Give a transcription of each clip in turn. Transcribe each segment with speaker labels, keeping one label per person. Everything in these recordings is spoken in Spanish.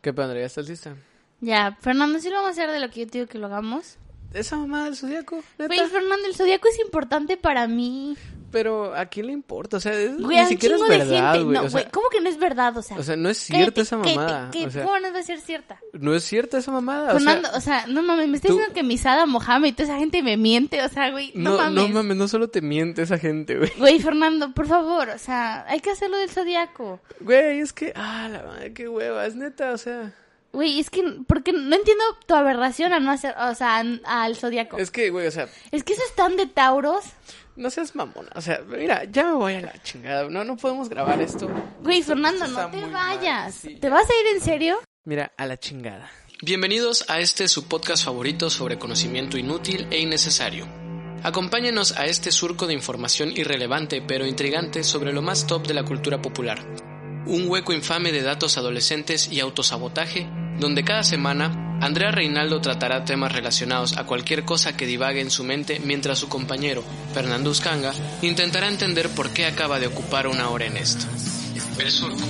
Speaker 1: ¿Qué pondría? ¿Estás lista?
Speaker 2: Ya, Fernando, ¿sí lo vamos a hacer de lo que yo te digo que lo hagamos?
Speaker 1: ¿Esa mamá del zodiaco?
Speaker 2: Güey, Fernando, el zodiaco es importante para mí.
Speaker 1: Pero ¿a quién le importa? O sea, es-
Speaker 2: Güey,
Speaker 1: ni siquiera es verdad, güey.
Speaker 2: No,
Speaker 1: o sea,
Speaker 2: ¿cómo que no es verdad? O sea,
Speaker 1: o sea, no es cierta esa mamada.
Speaker 2: ¿qué?
Speaker 1: o sea,
Speaker 2: ¿Cómo no va a ser cierta?
Speaker 1: no es cierta esa mamada.
Speaker 2: Fernando,
Speaker 1: o sea,
Speaker 2: o no mames, me estás
Speaker 1: tú-
Speaker 2: diciendo que Misada Mohamed y toda esa gente me miente, o sea, güey, no,
Speaker 1: no,
Speaker 2: mames.
Speaker 1: no mames, no solo te miente esa gente, güey.
Speaker 2: Güey, Fernando, por favor, o sea, hay que hacerlo del zodiaco.
Speaker 1: Güey, es que, ah, la madre, qué hueva, es neta, o sea.
Speaker 2: Güey, es que, porque no entiendo tu aberración a no hacer, o sea, al zodiaco. Es...
Speaker 1: Es que, güey, o sea,
Speaker 2: que eso es tan de Tauros.
Speaker 1: No seas mamona. O sea, mira, ya me voy a la chingada. No, no podemos grabar esto.
Speaker 2: Güey, Fernando, no te vayas.
Speaker 1: sí.
Speaker 2: ¿Te vas a ir en serio?
Speaker 1: Mira, a la chingada. Bienvenidos a este su podcast favorito sobre conocimiento inútil e innecesario. Acompáñenos a este surco de información irrelevante pero intrigante sobre lo más top de la cultura popular. Un hueco infame de datos adolescentes y autosabotaje, donde cada semana Andrea Reinaldo tratará temas relacionados a cualquier cosa que divague en su mente mientras su compañero, Fernando Uscanga, intentará entender por qué acaba de ocupar una hora en esto. Empezamos.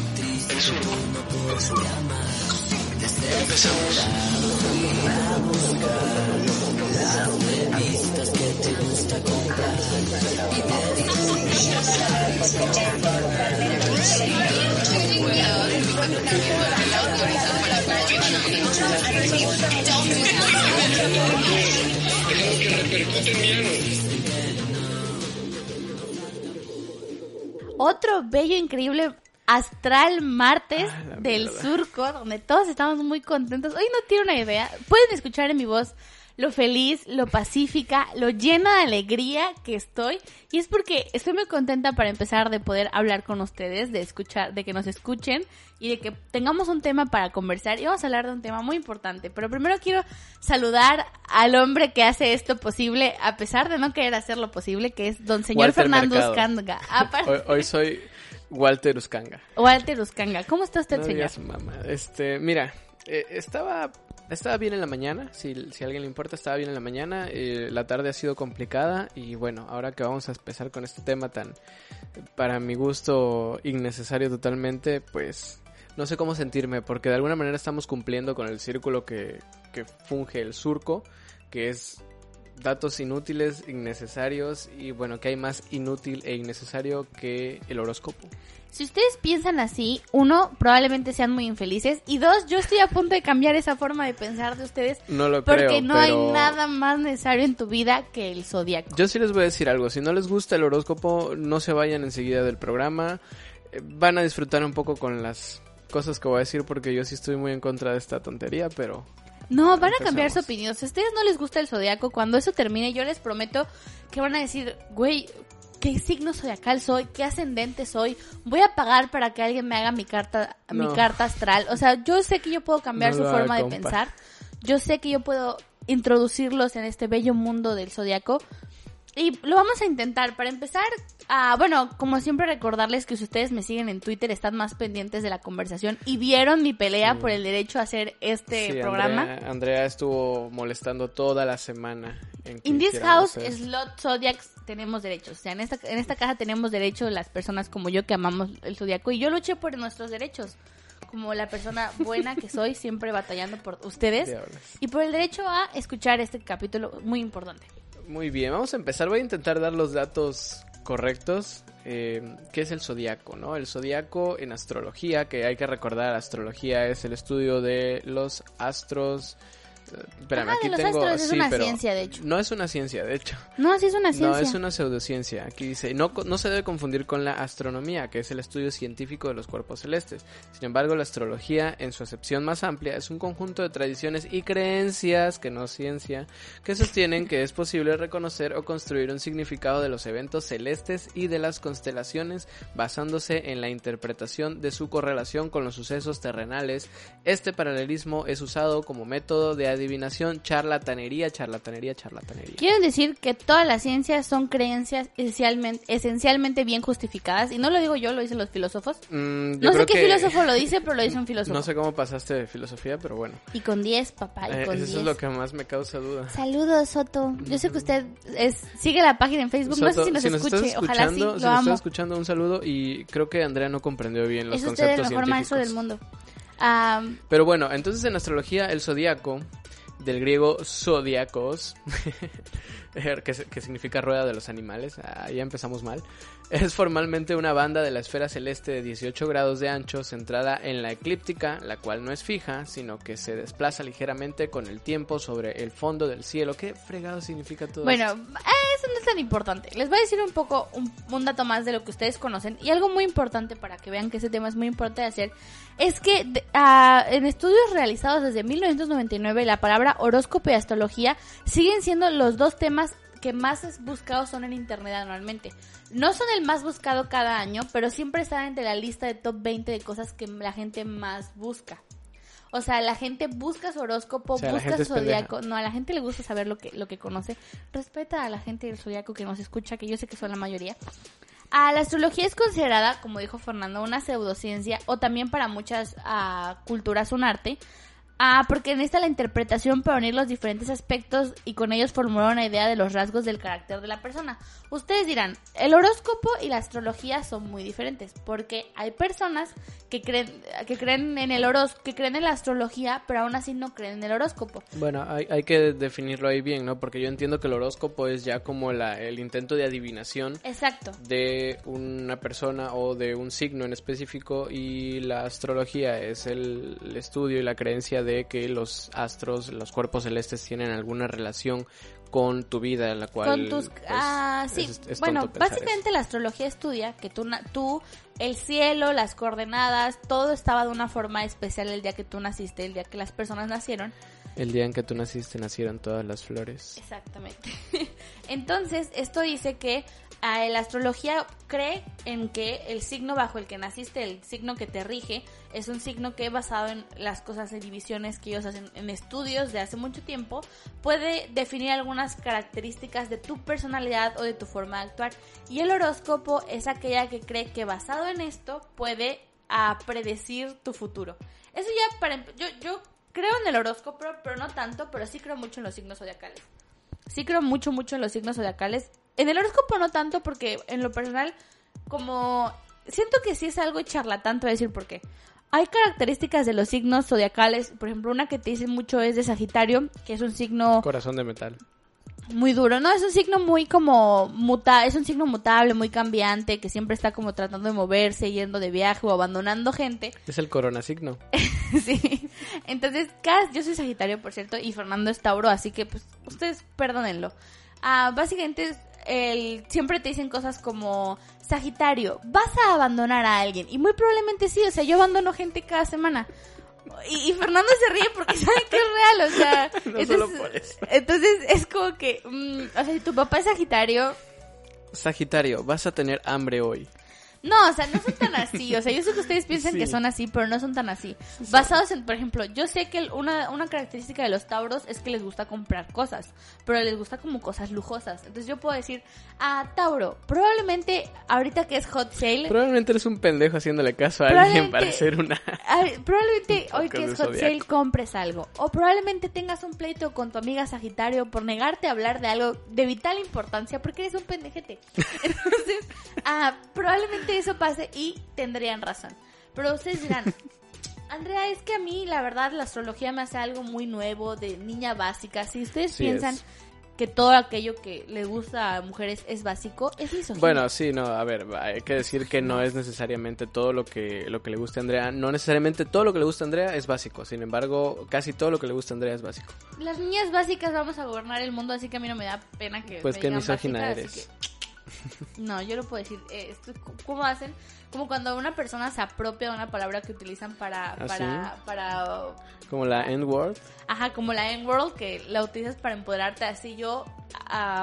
Speaker 2: Otro bello, increíble astral martes
Speaker 1: Ah,
Speaker 2: del surco, donde todos estamos muy contentos. Hoy no tiene una idea. Pueden escuchar en mi voz lo feliz, lo pacífica, lo llena de alegría que estoy. Y es porque estoy muy contenta para empezar de poder hablar con ustedes, de escuchar, de que nos escuchen y de que tengamos un tema para conversar. Y vamos a hablar de un tema muy importante. Pero primero quiero saludar al hombre que hace esto posible, a pesar de no querer hacerlo posible, que es don señor
Speaker 1: Walter
Speaker 2: Fernando
Speaker 1: Mercado.
Speaker 2: Uscanga. Aparte-
Speaker 1: Hoy, hoy soy Walter Uscanga.
Speaker 2: Walter Uscanga. ¿Cómo está usted,
Speaker 1: No
Speaker 2: señor?
Speaker 1: digas mamá. Este, mira, eh, estaba, estaba bien en la mañana, si, si a alguien le importa, estaba bien en la mañana. eh, la tarde ha sido complicada y bueno, ahora que vamos a empezar con este tema tan, para mi gusto, innecesario totalmente, pues no sé cómo sentirme, porque de alguna manera estamos cumpliendo con el círculo que, que funge el surco, que es datos inútiles, innecesarios y bueno, que hay más inútil e innecesario que el horóscopo.
Speaker 2: Si ustedes piensan así, uno, probablemente sean muy infelices. Y dos, yo estoy a punto de cambiar esa forma de pensar de ustedes.
Speaker 1: No lo
Speaker 2: Porque
Speaker 1: creo,
Speaker 2: no
Speaker 1: pero-
Speaker 2: hay nada más necesario en tu vida que el zodiaco.
Speaker 1: Yo sí les voy a decir algo, si no les gusta el horóscopo, no se vayan enseguida del programa, Eh, van a disfrutar un poco con las cosas que voy a decir porque yo sí estoy muy en contra de esta tontería, pero
Speaker 2: No, van a cambiar su opinión. Si a ustedes no les gusta el zodiaco, cuando eso termine, yo les prometo que van a decir, güey, ¿qué signo zodiacal soy? ¿Qué ascendente soy? Voy a pagar para que alguien me haga mi carta, mi carta astral. O sea, yo sé que yo puedo cambiar
Speaker 1: No
Speaker 2: su forma de pensar. Yo sé que yo puedo introducirlos en este bello mundo del zodiaco. Y lo vamos a intentar. Para empezar, ah, bueno, como siempre recordarles que si ustedes me siguen en Twitter están más pendientes de la conversación y vieron mi pelea por el derecho a hacer este
Speaker 1: sí,
Speaker 2: programa.
Speaker 1: Andrea, Andrea estuvo molestando toda la semana. En
Speaker 2: In this house,
Speaker 1: eso.
Speaker 2: Slot Zodiacs, tenemos derechos. O sea, en esta, en esta caja tenemos derechos las personas como yo que amamos el zodiaco. Y yo luché por nuestros derechos. Como la persona buena que soy, siempre batallando por ustedes.
Speaker 1: Diablos.
Speaker 2: Y por el derecho a escuchar este capítulo muy importante.
Speaker 1: Muy bien, vamos a empezar. Voy a intentar dar los datos correctos. Eh, ¿Qué es el zodiaco? ¿no? El zodiaco en astrología, que hay que recordar, astrología es el estudio de los astros. Espérame,
Speaker 2: Ajá, de
Speaker 1: aquí
Speaker 2: los
Speaker 1: tengo.
Speaker 2: astros, es
Speaker 1: sí,
Speaker 2: una
Speaker 1: pero
Speaker 2: ciencia, de hecho.
Speaker 1: No es una ciencia, de hecho.
Speaker 2: No, así es una ciencia.
Speaker 1: No, es una pseudociencia. Aquí dice, no, no se debe confundir con la astronomía, que es el estudio científico de los cuerpos celestes. Sin embargo, la astrología, en su acepción más amplia, es un conjunto de tradiciones y creencias, que no ciencia, que sostienen que es posible reconocer o construir un significado de los eventos celestes y de las constelaciones basándose en la interpretación de su correlación con los sucesos terrenales. Este paralelismo es usado como método de adivinación, charlatanería, charlatanería, charlatanería.
Speaker 2: Quiero decir que todas las ciencias son creencias esencialmente, esencialmente bien justificadas. Y no lo digo yo, lo dicen los filósofos.
Speaker 1: Mm,
Speaker 2: No sé qué
Speaker 1: que-
Speaker 2: filósofo lo dice, pero lo dice un filósofo.
Speaker 1: No sé cómo pasaste de filosofía, pero bueno.
Speaker 2: Y con 10, papá, y
Speaker 1: Eh,
Speaker 2: con
Speaker 1: eso
Speaker 2: 10.
Speaker 1: es lo que más me causa duda.
Speaker 2: Saludos, Soto. Yo sé que usted es, sigue la página en Facebook. no sé
Speaker 1: Soto,
Speaker 2: si nos
Speaker 1: estás
Speaker 2: escuche. Ojalá sí, lo
Speaker 1: si nos
Speaker 2: amo.
Speaker 1: estás escuchando, un saludo y creo que Andrea no comprendió bien los
Speaker 2: Es usted el
Speaker 1: conceptos
Speaker 2: mejor maestro del mundo.
Speaker 1: Pero bueno, entonces en astrología el zodiaco, del griego zodiacos, que, significa rueda de los animales, ya empezamos mal, es formalmente una banda de la esfera celeste de 18 grados de ancho centrada en la eclíptica, la cual no es fija, sino que se desplaza ligeramente con el tiempo sobre el fondo del cielo. ¿Qué fregado significa todo
Speaker 2: bueno, Bueno, eso no es tan importante. Les voy a decir un poco, un, dato más de lo que ustedes conocen y algo muy importante para que vean que ese tema es muy importante de hacer, es que ah, en estudios realizados desde 1999 la palabra horóscopo y astrología siguen siendo los dos temas que más buscados son en internet anualmente. No son el más buscado cada año, pero siempre están entre la lista de top 20 de cosas que la gente más busca. O sea, la gente busca su horóscopo, busca su zodiaco. No, a la gente le gusta saber lo que, lo que conoce. Respeta a la gente del zodiaco que nos escucha, que yo sé que son la mayoría. Ah, la astrología es considerada, como dijo Fernando, una pseudociencia o también para muchas ah, culturas un arte, Ah, porque en esta la interpretación para unir los diferentes aspectos y con ellos formular una idea de los rasgos del carácter de la persona. Ustedes dirán, el horóscopo y la astrología son muy diferentes, porque hay personas que creen, que creen en el horóscopo, que creen en la astrología, pero aún así no creen en el horóscopo.
Speaker 1: Bueno, hay, hay que definirlo ahí bien, ¿no? Porque yo entiendo que el horóscopo es ya como la, el intento de adivinación
Speaker 2: Exacto.
Speaker 1: de una persona o de un signo en específico y la astrología es el, el estudio y la creencia de que los astros, los cuerpos celestes tienen alguna relación con tu vida, la cual...
Speaker 2: Con tus... Pues, ah, sí. bueno, básicamente la astrología estudia que tú, tú, el cielo, las coordenadas, todo estaba de una forma especial el día que tú naciste, el día que las personas nacieron.
Speaker 1: El día en que tú naciste nacieron todas las flores.
Speaker 2: Exactamente. Entonces, esto dice que la astrología cree en que el signo bajo el que naciste, el signo que te rige, es un signo que basado en las cosas de divisiones que ellos hacen en estudios de hace mucho tiempo, puede definir algunas características de tu personalidad o de tu forma de actuar. Y el horóscopo es aquella que cree que basado en esto puede a predecir tu futuro. Eso ya para yo yo creo en el horóscopo, pero no tanto, pero sí creo mucho en los signos zodiacales. Sí creo mucho mucho en los signos zodiacales en el horóscopo no tanto porque en lo personal, como siento que sí es algo charlatán, te voy a decir por qué. Hay características de los signos zodiacales, por ejemplo, una que te dicen mucho es de Sagitario, que es un signo...
Speaker 1: Corazón de metal.
Speaker 2: Muy duro, ¿no? Es un signo muy como muta, es un signo mutable, muy cambiante, que siempre está como tratando de moverse, yendo de viaje o abandonando gente.
Speaker 1: Es el corona signo.
Speaker 2: sí. Entonces, yo soy Sagitario, por cierto, y Fernando es Tauro, así que pues ustedes perdónenlo. Ah, básicamente el, siempre te dicen cosas como, Sagitario, vas a abandonar a alguien. Y muy probablemente sí, o sea, yo abandono gente cada semana. Y, Fernando se ríe porque sabe que es real, o sea. entonces, entonces es como que, mm, o sea, si tu papá es Sagitario.
Speaker 1: Sagitario, vas a tener hambre hoy.
Speaker 2: No, o sea, no son tan así. O sea, yo sé que ustedes piensan que son así, pero no son tan así. Basados en, por ejemplo, yo sé que una, una característica de los tauros es que les gusta comprar cosas, pero les gusta como cosas lujosas. Entonces yo puedo decir, ah, Tauro, probablemente ahorita que es hot sale.
Speaker 1: Probablemente eres un pendejo haciéndole caso a alguien para hacer una.
Speaker 2: probablemente hoy que es hot sale compres algo. O probablemente tengas un pleito con tu amiga Sagitario por negarte a hablar de algo de vital importancia porque eres un pendejete. Entonces, ah, probablemente eso pase y tendrían razón. Pero ustedes dirán, Andrea, es que a mí la verdad la astrología me hace algo muy nuevo, de niña básica. Si ustedes piensan que todo aquello que le gusta a mujeres es básico, es misógino.
Speaker 1: Bueno, sí, no, a ver, hay que decir que no es necesariamente todo lo que, lo que le gusta a Andrea, no necesariamente todo lo que le gusta a Andrea es básico, sin embargo, casi todo lo que le gusta a Andrea es básico.
Speaker 2: Las niñas básicas vamos a gobernar el mundo, así que a mí no me da pena que...
Speaker 1: Pues qué misógina eres.
Speaker 2: No, yo lo puedo decir. Eh, ¿Cómo hacen? Como cuando una persona se apropia de una palabra que utilizan para... ¿Ah, para, para
Speaker 1: como la N-word.
Speaker 2: Ajá, como la N-word que la utilizas para empoderarte. Así yo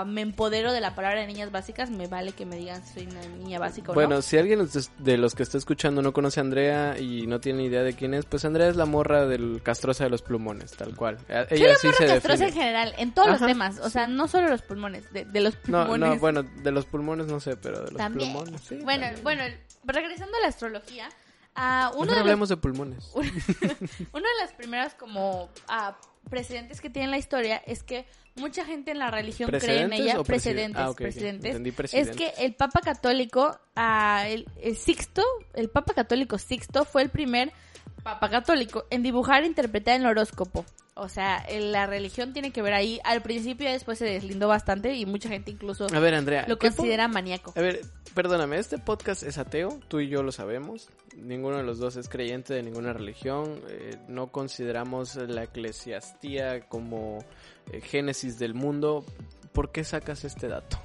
Speaker 2: me empodero de la palabra de niñas básicas, me vale que me digan si soy una niña básica o
Speaker 1: bueno, si alguien de los que está escuchando no conoce a Andrea y no tiene idea de quién es, pues Andrea es la morra del castrosa de los pulmones, tal cual.
Speaker 2: Ella Soy la sí morra castrosa en general, en todos los temas, o sea, no solo los pulmones, de, los pulmones.
Speaker 1: No, no, bueno, de los pulmones no sé, pero de los pulmones sí.
Speaker 2: Bueno, bueno, regresando a la astrología, Uh, uno
Speaker 1: de hablemos de pulmones.
Speaker 2: uno de las primeras como uh, precedentes que tiene la historia es que mucha gente en la religión cree en ella. Precedentes, ah, precedentes. Es que el Papa Católico, uh, el, Sixto, el Papa Católico Sixto fue el primer papa católico, en dibujar e interpretar el horóscopo. O sea, la religión tiene que ver ahí. Al principio y después se deslindó bastante y mucha gente incluso
Speaker 1: a ver, Andrea,
Speaker 2: lo considera maníaco.
Speaker 1: A ver, perdóname, este podcast es ateo, tú y yo lo sabemos. Ninguno de los dos es creyente de ninguna religión. Eh, no consideramos la eclesiastía como eh, génesis del mundo. ¿Por qué sacas este dato?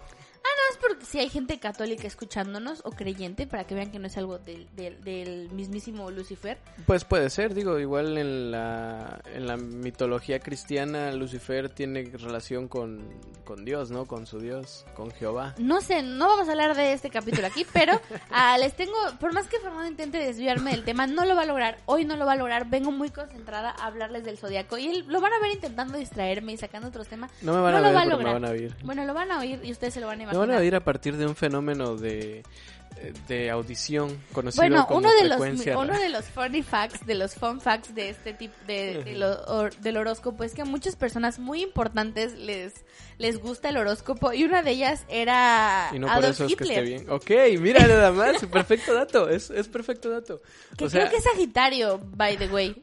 Speaker 2: Porque si hay gente católica escuchándonos o creyente para que vean que no es algo del, del, mismísimo Lucifer.
Speaker 1: Pues puede ser, digo, igual en la, en la mitología cristiana Lucifer tiene relación con, con Dios, ¿no? Con su Dios, con Jehová.
Speaker 2: No sé, no vamos a hablar de este capítulo aquí, pero ah, les tengo, por más que Fernando intente desviarme del tema, no lo va a lograr, hoy no lo va a lograr, vengo muy concentrada a hablarles del zodiaco y él, lo van a ver intentando distraerme y sacando otros temas.
Speaker 1: No me van a ver, lo va a lograr. van a oír.
Speaker 2: Bueno, lo van a oír y ustedes se lo van a imaginar
Speaker 1: a partir de un fenómeno de de audición conocido bueno,
Speaker 2: uno de los uno de los funny facts de los fun facts de este tipo de, del horóscopo es que a muchas personas muy importantes les les gusta el horóscopo y una de ellas era
Speaker 1: y no por eso Es que esté bien. Ok, mira nada más, perfecto dato, es, es perfecto dato.
Speaker 2: Que creo que es Sagitario, by the way.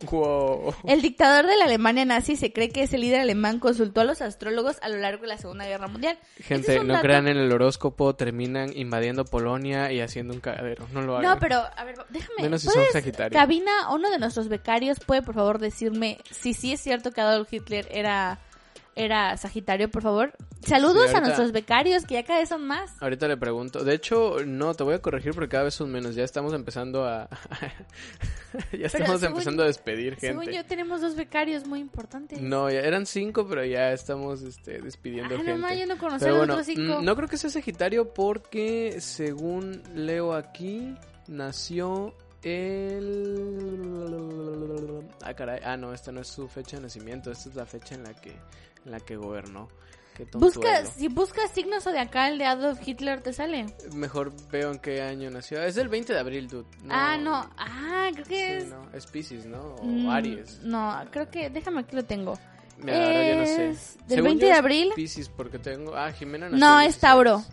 Speaker 2: El dictador de la Alemania nazi se cree que ese líder alemán consultó a los astrólogos a lo largo de la Segunda Guerra Mundial.
Speaker 1: Gente, no crean en el horóscopo, terminan invadiendo Polonia y haciendo un cagadero. No lo hagan.
Speaker 2: No, pero, a ver, déjame.
Speaker 1: Menos si son Sagitario.
Speaker 2: Cabina, uno de nuestros becarios puede, por favor, decirme si sí es cierto que Adolf Hitler era era Sagitario, por favor. Saludos a nuestros becarios, que ya cada vez son más.
Speaker 1: Ahorita le pregunto. De hecho, no, te voy a corregir porque cada vez son menos. Ya estamos empezando a... ya estamos empezando a despedir gente.
Speaker 2: Según yo, tenemos dos becarios muy importantes.
Speaker 1: No, ya eran cinco, pero ya estamos este, despidiendo gente.
Speaker 2: No, yo no conocía los otros cinco.
Speaker 1: No creo que sea Sagitario porque, según leo aquí, nació el... Ah, caray. Ah, no, esta no es su fecha de nacimiento. Esta es la fecha en la que la que gobernó.
Speaker 2: Busca, si buscas signos zodiacal de Adolf Hitler, ¿te sale?
Speaker 1: Mejor veo en qué año nació. Es el 20 de abril, dude.
Speaker 2: ah, no. Ah, creo que es...
Speaker 1: No. Es Pisces, ¿no? O mm, Aries.
Speaker 2: No, creo que... Déjame aquí lo tengo.
Speaker 1: Mira, ahora yo no sé.
Speaker 2: ¿Del 20 de abril?
Speaker 1: Pisces, porque tengo... Ah, Jimena
Speaker 2: nació No, es Tauro.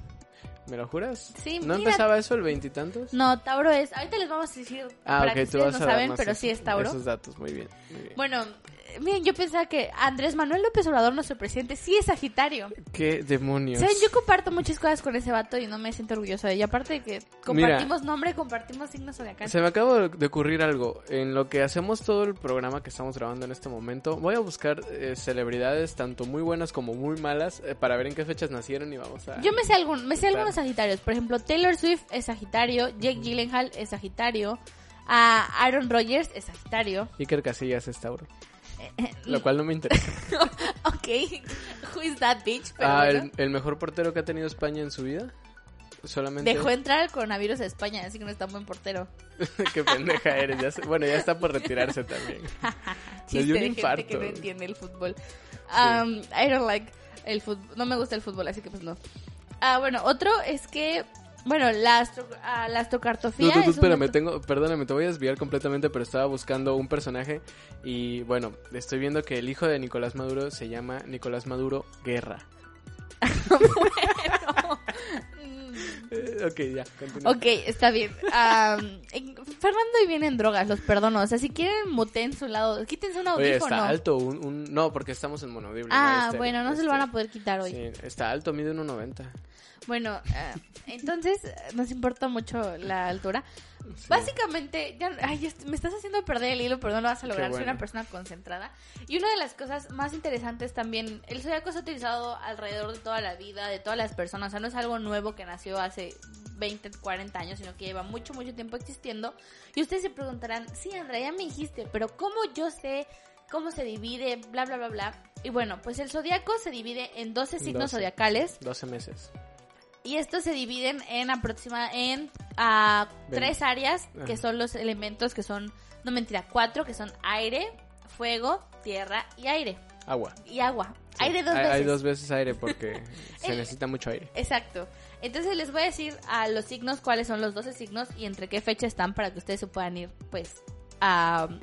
Speaker 1: ¿Me lo juras?
Speaker 2: Sí,
Speaker 1: ¿No empezaba eso el veintitantos?
Speaker 2: No, Tauro es... Ahorita les vamos a decir ah, para que ustedes no saben, pero sí es Tauro.
Speaker 1: Esos datos, muy bien, muy bien.
Speaker 2: Bueno, miren, yo pensaba que Andrés Manuel López Obrador, nuestro presidente, sí es Sagitario.
Speaker 1: ¿Qué demonios?
Speaker 2: Yo comparto muchas cosas con ese vato y no me siento orgullosa de ella. Aparte de que compartimos nombre, compartimos signos zodiacales.
Speaker 1: Se me acaba de ocurrir algo. En lo que hacemos todo el programa que estamos grabando en este momento, voy a buscar eh, celebridades tanto muy buenas como muy malas eh, para ver en qué fechas nacieron y vamos a...
Speaker 2: Yo me sé, algún, me sé algunos Sagitarios. Por ejemplo, Taylor Swift es Sagitario, Jake Gyllenhaal es Sagitario, a Aaron Rodgers es Sagitario.
Speaker 1: Iker Casillas es Tauro. Lo cual no me interesa.
Speaker 2: ok, who is that bitch?
Speaker 1: ah, el, mejor portero que ha tenido España en su vida. Solamente...
Speaker 2: Dejó entrar el coronavirus a España, así que no está un buen portero.
Speaker 1: Qué pendeja eres. bueno, ya está por retirarse también.
Speaker 2: Le dio un infarto. que no entiende el fútbol. Um, I don't like el fútbol. No me gusta el fútbol, así que pues no. Ah, bueno, otro es que bueno, la, astro, uh, la astrocartofía.
Speaker 1: Tú, tú, espérame, tengo, perdóname, te voy a desviar completamente, pero estaba buscando un personaje y bueno, estoy viendo que el hijo de Nicolás Maduro se llama Nicolás Maduro Guerra.
Speaker 2: bueno.
Speaker 1: Eh, ok, ya, continúa.
Speaker 2: Ok, está bien. Fernando y viene en drogas, los perdono. O sea, si quieren, en su lado. Quítense un audífono.
Speaker 1: Oye, está alto. Un, no, porque estamos en monodible.
Speaker 2: Ah, bueno, no se lo van a poder quitar hoy.
Speaker 1: Sí, está alto, mide 1.90.
Speaker 2: Bueno, eh, entonces nos importa mucho la altura. Básicamente, ya, ay, me estás haciendo perder el hilo, pero no lo vas a lograr. Soy una persona concentrada. Y una de las cosas más interesantes también, el zodiaco se ha utilizado alrededor de toda la vida, de todas las personas. O sea, no es algo nuevo que nació hace 20, 40 años, sino que lleva mucho, mucho tiempo existiendo. Y ustedes se preguntarán, sí, Andrea, ya me dijiste, pero ¿cómo yo sé cómo se divide? Bla, bla, bla, bla. Y bueno, pues el zodiaco se divide en 12 signos zodiacales.
Speaker 1: 12 meses.
Speaker 2: Y estos se dividen en aproximadamente en a tres áreas que son los elementos que son, no mentira, cuatro que son aire, fuego, tierra y aire.
Speaker 1: Agua.
Speaker 2: Y agua. Aire dos veces.
Speaker 1: Hay dos veces aire porque se necesita mucho aire.
Speaker 2: Exacto. Entonces les voy a decir a los signos cuáles son los 12 signos y entre qué fecha están para que ustedes se puedan ir pues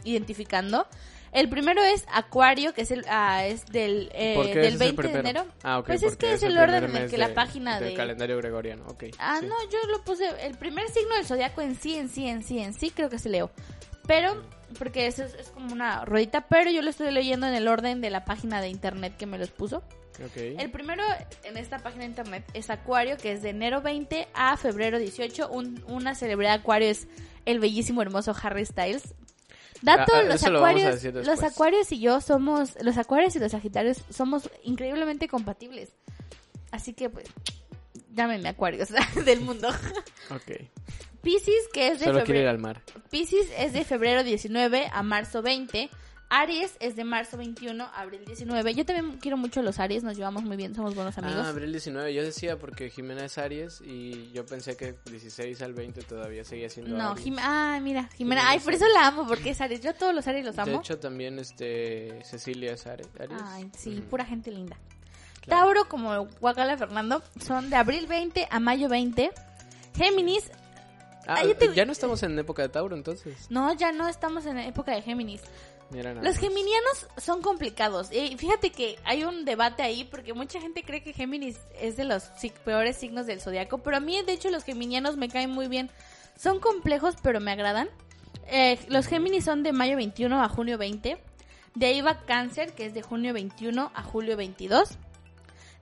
Speaker 2: identificando. El primero es Acuario, que es el ah, es del, eh, del 20 de enero.
Speaker 1: Ah, ok.
Speaker 2: Pues es que es el, orden en el que la página
Speaker 1: del calendario gregoriano, ok.
Speaker 2: Ah, no, yo lo puse, el primer signo del zodiaco en sí, en sí, en sí, en sí, creo que es Leo. Pero porque eso es, es como una ruedita, pero yo lo estoy leyendo en el orden de la página de internet que me los puso.
Speaker 1: Ok.
Speaker 2: El primero en esta página de internet es Acuario, que es de enero 20 a febrero 18. Un- una celebridad de Acuario es el bellísimo, hermoso Harry Styles. Dato,
Speaker 1: Ah, ah,
Speaker 2: los
Speaker 1: lo
Speaker 2: acuarios,
Speaker 1: decir
Speaker 2: los acuarios y yo somos, los acuarios y los sagitarios somos increíblemente compatibles. Así que pues, llámenme acuarios del mundo.
Speaker 1: Ok.
Speaker 2: Pisces, que es de
Speaker 1: Solo quiere ir
Speaker 2: febrero.
Speaker 1: al mar.
Speaker 2: Pisces es de febrero 19 a marzo 20. Aries es de marzo 21 a abril 19. Yo también quiero mucho a los Aries, nos llevamos muy bien, somos buenos amigos.
Speaker 1: Ah, abril 19. Yo decía porque Jimena es Aries y yo pensé que 16 al 20 todavía seguía siendo
Speaker 2: No,
Speaker 1: Aries.
Speaker 2: Jimena. Ah, mira, Jimena.
Speaker 1: Jimena
Speaker 2: Ay, por eso la amo, porque es Aries. Yo a todos los Aries los
Speaker 1: De
Speaker 2: amo.
Speaker 1: hecho, también este Cecilia es Aries.
Speaker 2: Ay, sí, pura gente linda.
Speaker 1: Claro.
Speaker 2: Tauro, como Guacala Fernando, son de abril 20 a mayo 20. Géminis,
Speaker 1: Ah,
Speaker 2: Ah, yo te-
Speaker 1: ya no estamos en época de Tauro, entonces.
Speaker 2: no, ya no estamos en época de Géminis. Los geminianos son complicados. Y fíjate que hay un debate ahí porque mucha gente cree que Géminis es de los peores signos del zodiaco. Pero a mí, de hecho, los geminianos me caen muy bien. Son complejos, pero me agradan. Eh, los Géminis son de mayo 21 a junio 20. De ahí va Cáncer, que es de junio 21 a julio 22.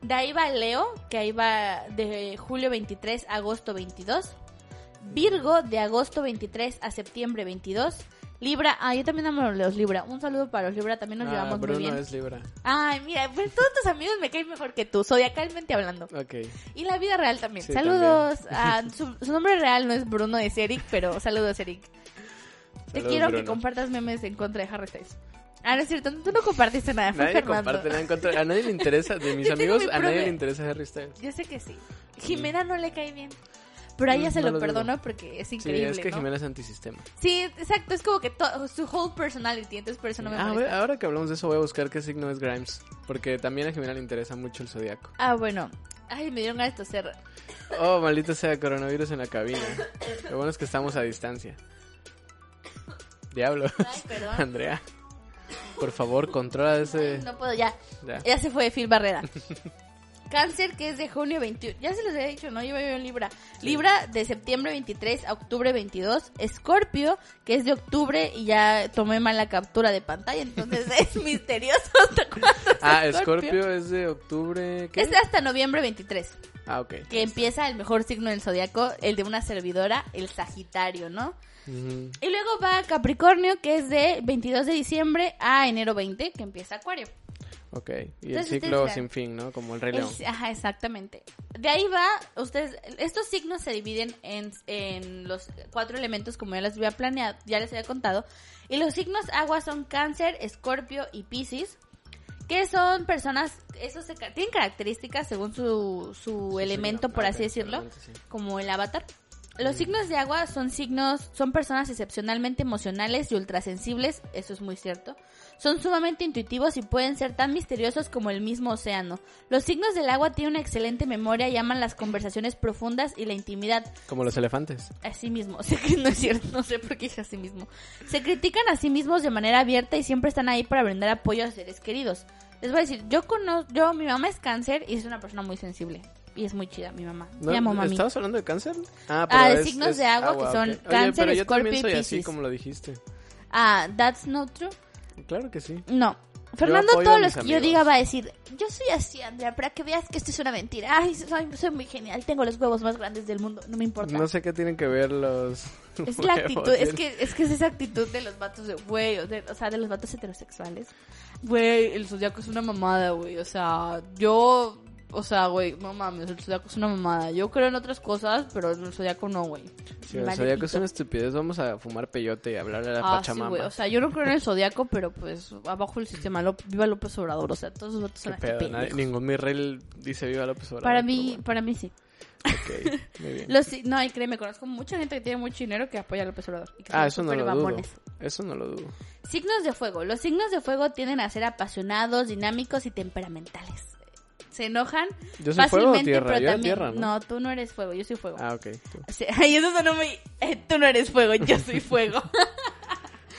Speaker 2: De ahí va Leo, que ahí va de julio 23 a agosto 22. Virgo, de agosto 23 a septiembre 22. Libra, ah, yo también amo los Libra. Un saludo para los Libra, también nos
Speaker 1: Ah,
Speaker 2: llevamos
Speaker 1: Bruno
Speaker 2: muy bien.
Speaker 1: es Libra.
Speaker 2: Ay, mira, pues todos tus amigos me caen mejor que tú, zodiacalmente hablando.
Speaker 1: Ok.
Speaker 2: Y la vida real también.
Speaker 1: Sí,
Speaker 2: saludos. a- su, su nombre real no es Bruno, es Eric, pero saludos, Eric. Te quiero que compartas memes en contra de Harry Styles. Ah, no es cierto, tú no compartiste nada, fue
Speaker 1: Nadie
Speaker 2: Fernando.
Speaker 1: comparte nada en contra. A nadie le interesa. De mis amigos,
Speaker 2: mi
Speaker 1: a nadie le interesa Harry Styles.
Speaker 2: Yo sé que sí. Jimena no le cae bien. Pero a ella
Speaker 1: Mm,
Speaker 2: se
Speaker 1: no
Speaker 2: lo
Speaker 1: lo
Speaker 2: perdono porque es
Speaker 1: Sí,
Speaker 2: increíble.
Speaker 1: es que
Speaker 2: ¿no?
Speaker 1: Jimena es antisistema.
Speaker 2: Sí, exacto, es como que su whole personality, entonces por eso no me
Speaker 1: Ah,
Speaker 2: molesta.
Speaker 1: ahora que hablamos de eso, voy a buscar qué signo es Grimes. Porque también a Jimena le interesa mucho el zodiaco.
Speaker 2: Ah, bueno. Ay, me dieron ganas de toser.
Speaker 1: Oh, maldito sea, coronavirus en la cabina. Lo bueno es que estamos a distancia. Diablo.
Speaker 2: Ay, perdón.
Speaker 1: Andrea. Por favor, controla ese.
Speaker 2: No puedo, ya.
Speaker 1: Ya.
Speaker 2: Ya se fue Phil Barrera. Cáncer, que es de junio 21. Ya se los había dicho, ¿no? Yo veo en Libra. Libra de septiembre 23 a octubre 22. Escorpio, que es de octubre y ya tomé mal la captura de pantalla, entonces es misterioso hasta cuándo es
Speaker 1: Ah, Escorpio es de octubre. ¿Qué?
Speaker 2: Es de hasta noviembre 23,
Speaker 1: Ah, ok.
Speaker 2: que empieza el mejor signo del zodiaco, el de una servidora, el Sagitario, ¿no? Y luego va Capricornio, que es de 22 de diciembre a enero 20, que empieza Acuario.
Speaker 1: Ok. Y el ciclo sin fin, ¿no? Como el Rey León.
Speaker 2: Es- ajá, exactamente. De ahí va, ustedes, estos signos se dividen en, en los cuatro elementos como ya les había planeado, ya les había contado. Y los signos agua son cáncer, escorpio y piscis, que son personas, esos se tienen características según su, su elemento, por así decirlo,
Speaker 1: sí.
Speaker 2: como el avatar. Los signos de agua son signos, son personas excepcionalmente emocionales y ultrasensibles, eso es muy cierto. Son sumamente intuitivos y pueden ser tan misteriosos como el mismo océano. Los signos del agua tienen una excelente memoria y aman las conversaciones profundas y la intimidad.
Speaker 1: Como los elefantes.
Speaker 2: A sí mismo, sé que no es cierto, no sé por qué dije a sí mismo. Se critican a sí mismos de manera abierta y siempre están ahí para brindar apoyo a seres queridos. Les voy a decir, yo conozco, yo, mi mamá es cáncer y es una persona muy sensible. Y es muy chida, mi mamá.
Speaker 1: ¿No?
Speaker 2: Me amo, mami.
Speaker 1: ¿Estabas hablando de cáncer?
Speaker 2: Ah,
Speaker 1: pero
Speaker 2: de signos de agua que son
Speaker 1: ok. Oye,
Speaker 2: cáncer,
Speaker 1: pero yo también soy así
Speaker 2: Piscis.
Speaker 1: como lo dijiste.
Speaker 2: Ah, that's not true.
Speaker 1: Claro que sí.
Speaker 2: No. Fernando, todos los que yo diga va a decir, yo soy así, Andrea, para que veas que esto es una mentira. Ay, soy, soy muy genial, tengo los huevos más grandes del mundo, no me importa.
Speaker 1: No sé qué tienen que ver los.
Speaker 2: es la actitud, es que, es que es esa actitud de los vatos de, güey, o, de- o sea, de los vatos heterosexuales. Güey, el zodiaco es una mamada, güey, o sea, yo, o sea, güey, no mames, el zodiaco es una mamada. Yo creo en otras cosas, pero el zodiaco no, güey.
Speaker 1: Sí, el zodiaco es una estupidez. Vamos a fumar peyote y hablarle a la
Speaker 2: Ah, sí,
Speaker 1: Pachamama.
Speaker 2: güey. O sea, yo no creo en el zodiaco, pero pues abajo el sistema. Lop- viva López Obrador. O sea, todos los votos son así
Speaker 1: pedo. nadie-
Speaker 2: pendejos.
Speaker 1: ningún mi rey dice viva López Obrador.
Speaker 2: Para mí,
Speaker 1: bueno.
Speaker 2: para mí sí.
Speaker 1: Ok, muy bien.
Speaker 2: Los, no, y créeme, conozco mucha gente que tiene mucho dinero que apoya a López Obrador. y que
Speaker 1: Ah, eso no lo dudo. Eso no lo dudo.
Speaker 2: Signos de fuego. Los signos de fuego tienden a ser apasionados, dinámicos y temperamentales. Se enojan
Speaker 1: ¿Yo soy fuego o
Speaker 2: fácilmente,
Speaker 1: tierra?
Speaker 2: pero
Speaker 1: Yo era
Speaker 2: también...
Speaker 1: tierra, ¿no?
Speaker 2: tú no eres fuego, yo soy fuego.
Speaker 1: Ah, ok. Tú,
Speaker 2: eso sonó muy... eh, tú no eres fuego, yo soy fuego.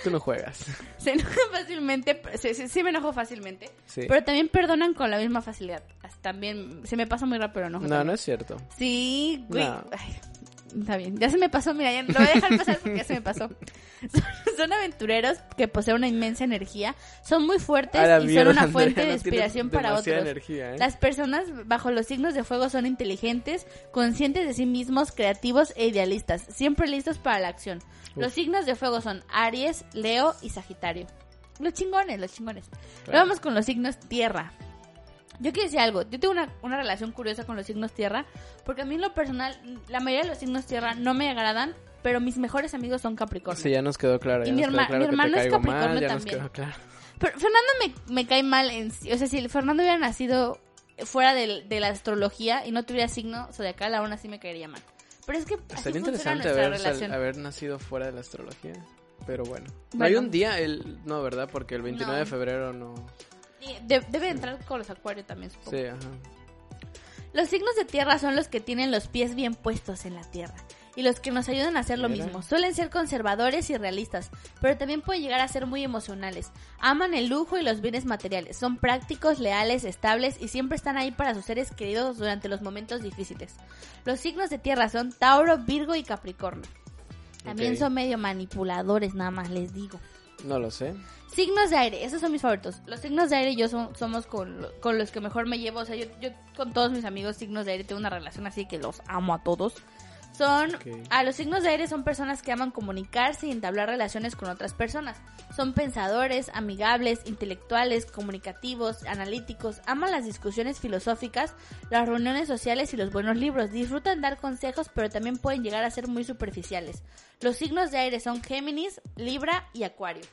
Speaker 1: tú no juegas.
Speaker 2: se enojan fácilmente, sí, sí, sí me enojo fácilmente,
Speaker 1: Sí.
Speaker 2: pero también perdonan con la misma facilidad. También se me pasa muy rápido enojo.
Speaker 1: No,
Speaker 2: también.
Speaker 1: no es cierto.
Speaker 2: Sí, güey.
Speaker 1: No.
Speaker 2: Ay, Está bien, ya se me pasó, mira, ya lo voy a dejar pasar porque ya se me pasó. Son, aventureros que poseen una inmensa energía, son muy fuertes y son una fuente de inspiración para otros.
Speaker 1: ¿eh?
Speaker 2: Las personas bajo los signos de fuego son inteligentes, conscientes de sí mismos, creativos e idealistas, siempre listos para la acción. Los signos de fuego son Aries, Leo y Sagitario. Los chingones, los chingones. Vamos con los signos tierra. Yo quiero decir algo, yo tengo una, una, relación curiosa con los signos tierra, porque a mí en lo personal, la mayoría de los signos tierra no me agradan, pero mis mejores amigos son Capricornio.
Speaker 1: Sí, ya nos quedó claro.
Speaker 2: y mi, hermano es Capricornio también. Pero Fernando me, me, cae mal, en, o sea, si Fernando hubiera nacido fuera de, de la astrología y no tuviera signo zodiacal, aún así me caería mal. Pero es que
Speaker 1: Sería interesante haber, haber nacido fuera de la astrología. Pero bueno. No hay un día, el no, ¿verdad? Porque el 29 de febrero no...
Speaker 2: debe entrar con los acuarios también, supongo.
Speaker 1: Sí, ajá.
Speaker 2: Los signos de tierra son los que tienen los pies bien puestos en la tierra y los que nos ayudan a hacer lo mismo. Suelen ser conservadores y realistas, pero también pueden llegar a ser muy emocionales. Aman el lujo y los bienes materiales. Son prácticos, leales, estables y siempre están ahí para sus seres queridos durante los momentos difíciles. Los signos de tierra son Tauro, Virgo y Capricornio. También son medio manipuladores, nada más les digo.
Speaker 1: No lo sé.
Speaker 2: Signos de aire, esos son mis favoritos. Los signos de aire yo somos con, con, los que mejor me llevo. O sea, yo, yo con todos mis amigos signos de aire tengo una relación así que los amo a todos. Son, a los signos de aire son personas que aman comunicarse y entablar relaciones con otras personas. Son pensadores, amigables, intelectuales, comunicativos, analíticos, aman las discusiones filosóficas, las reuniones sociales y los buenos libros. Disfrutan dar consejos, pero también pueden llegar a ser muy superficiales. Los signos de aire son Géminis, Libra y Acuario.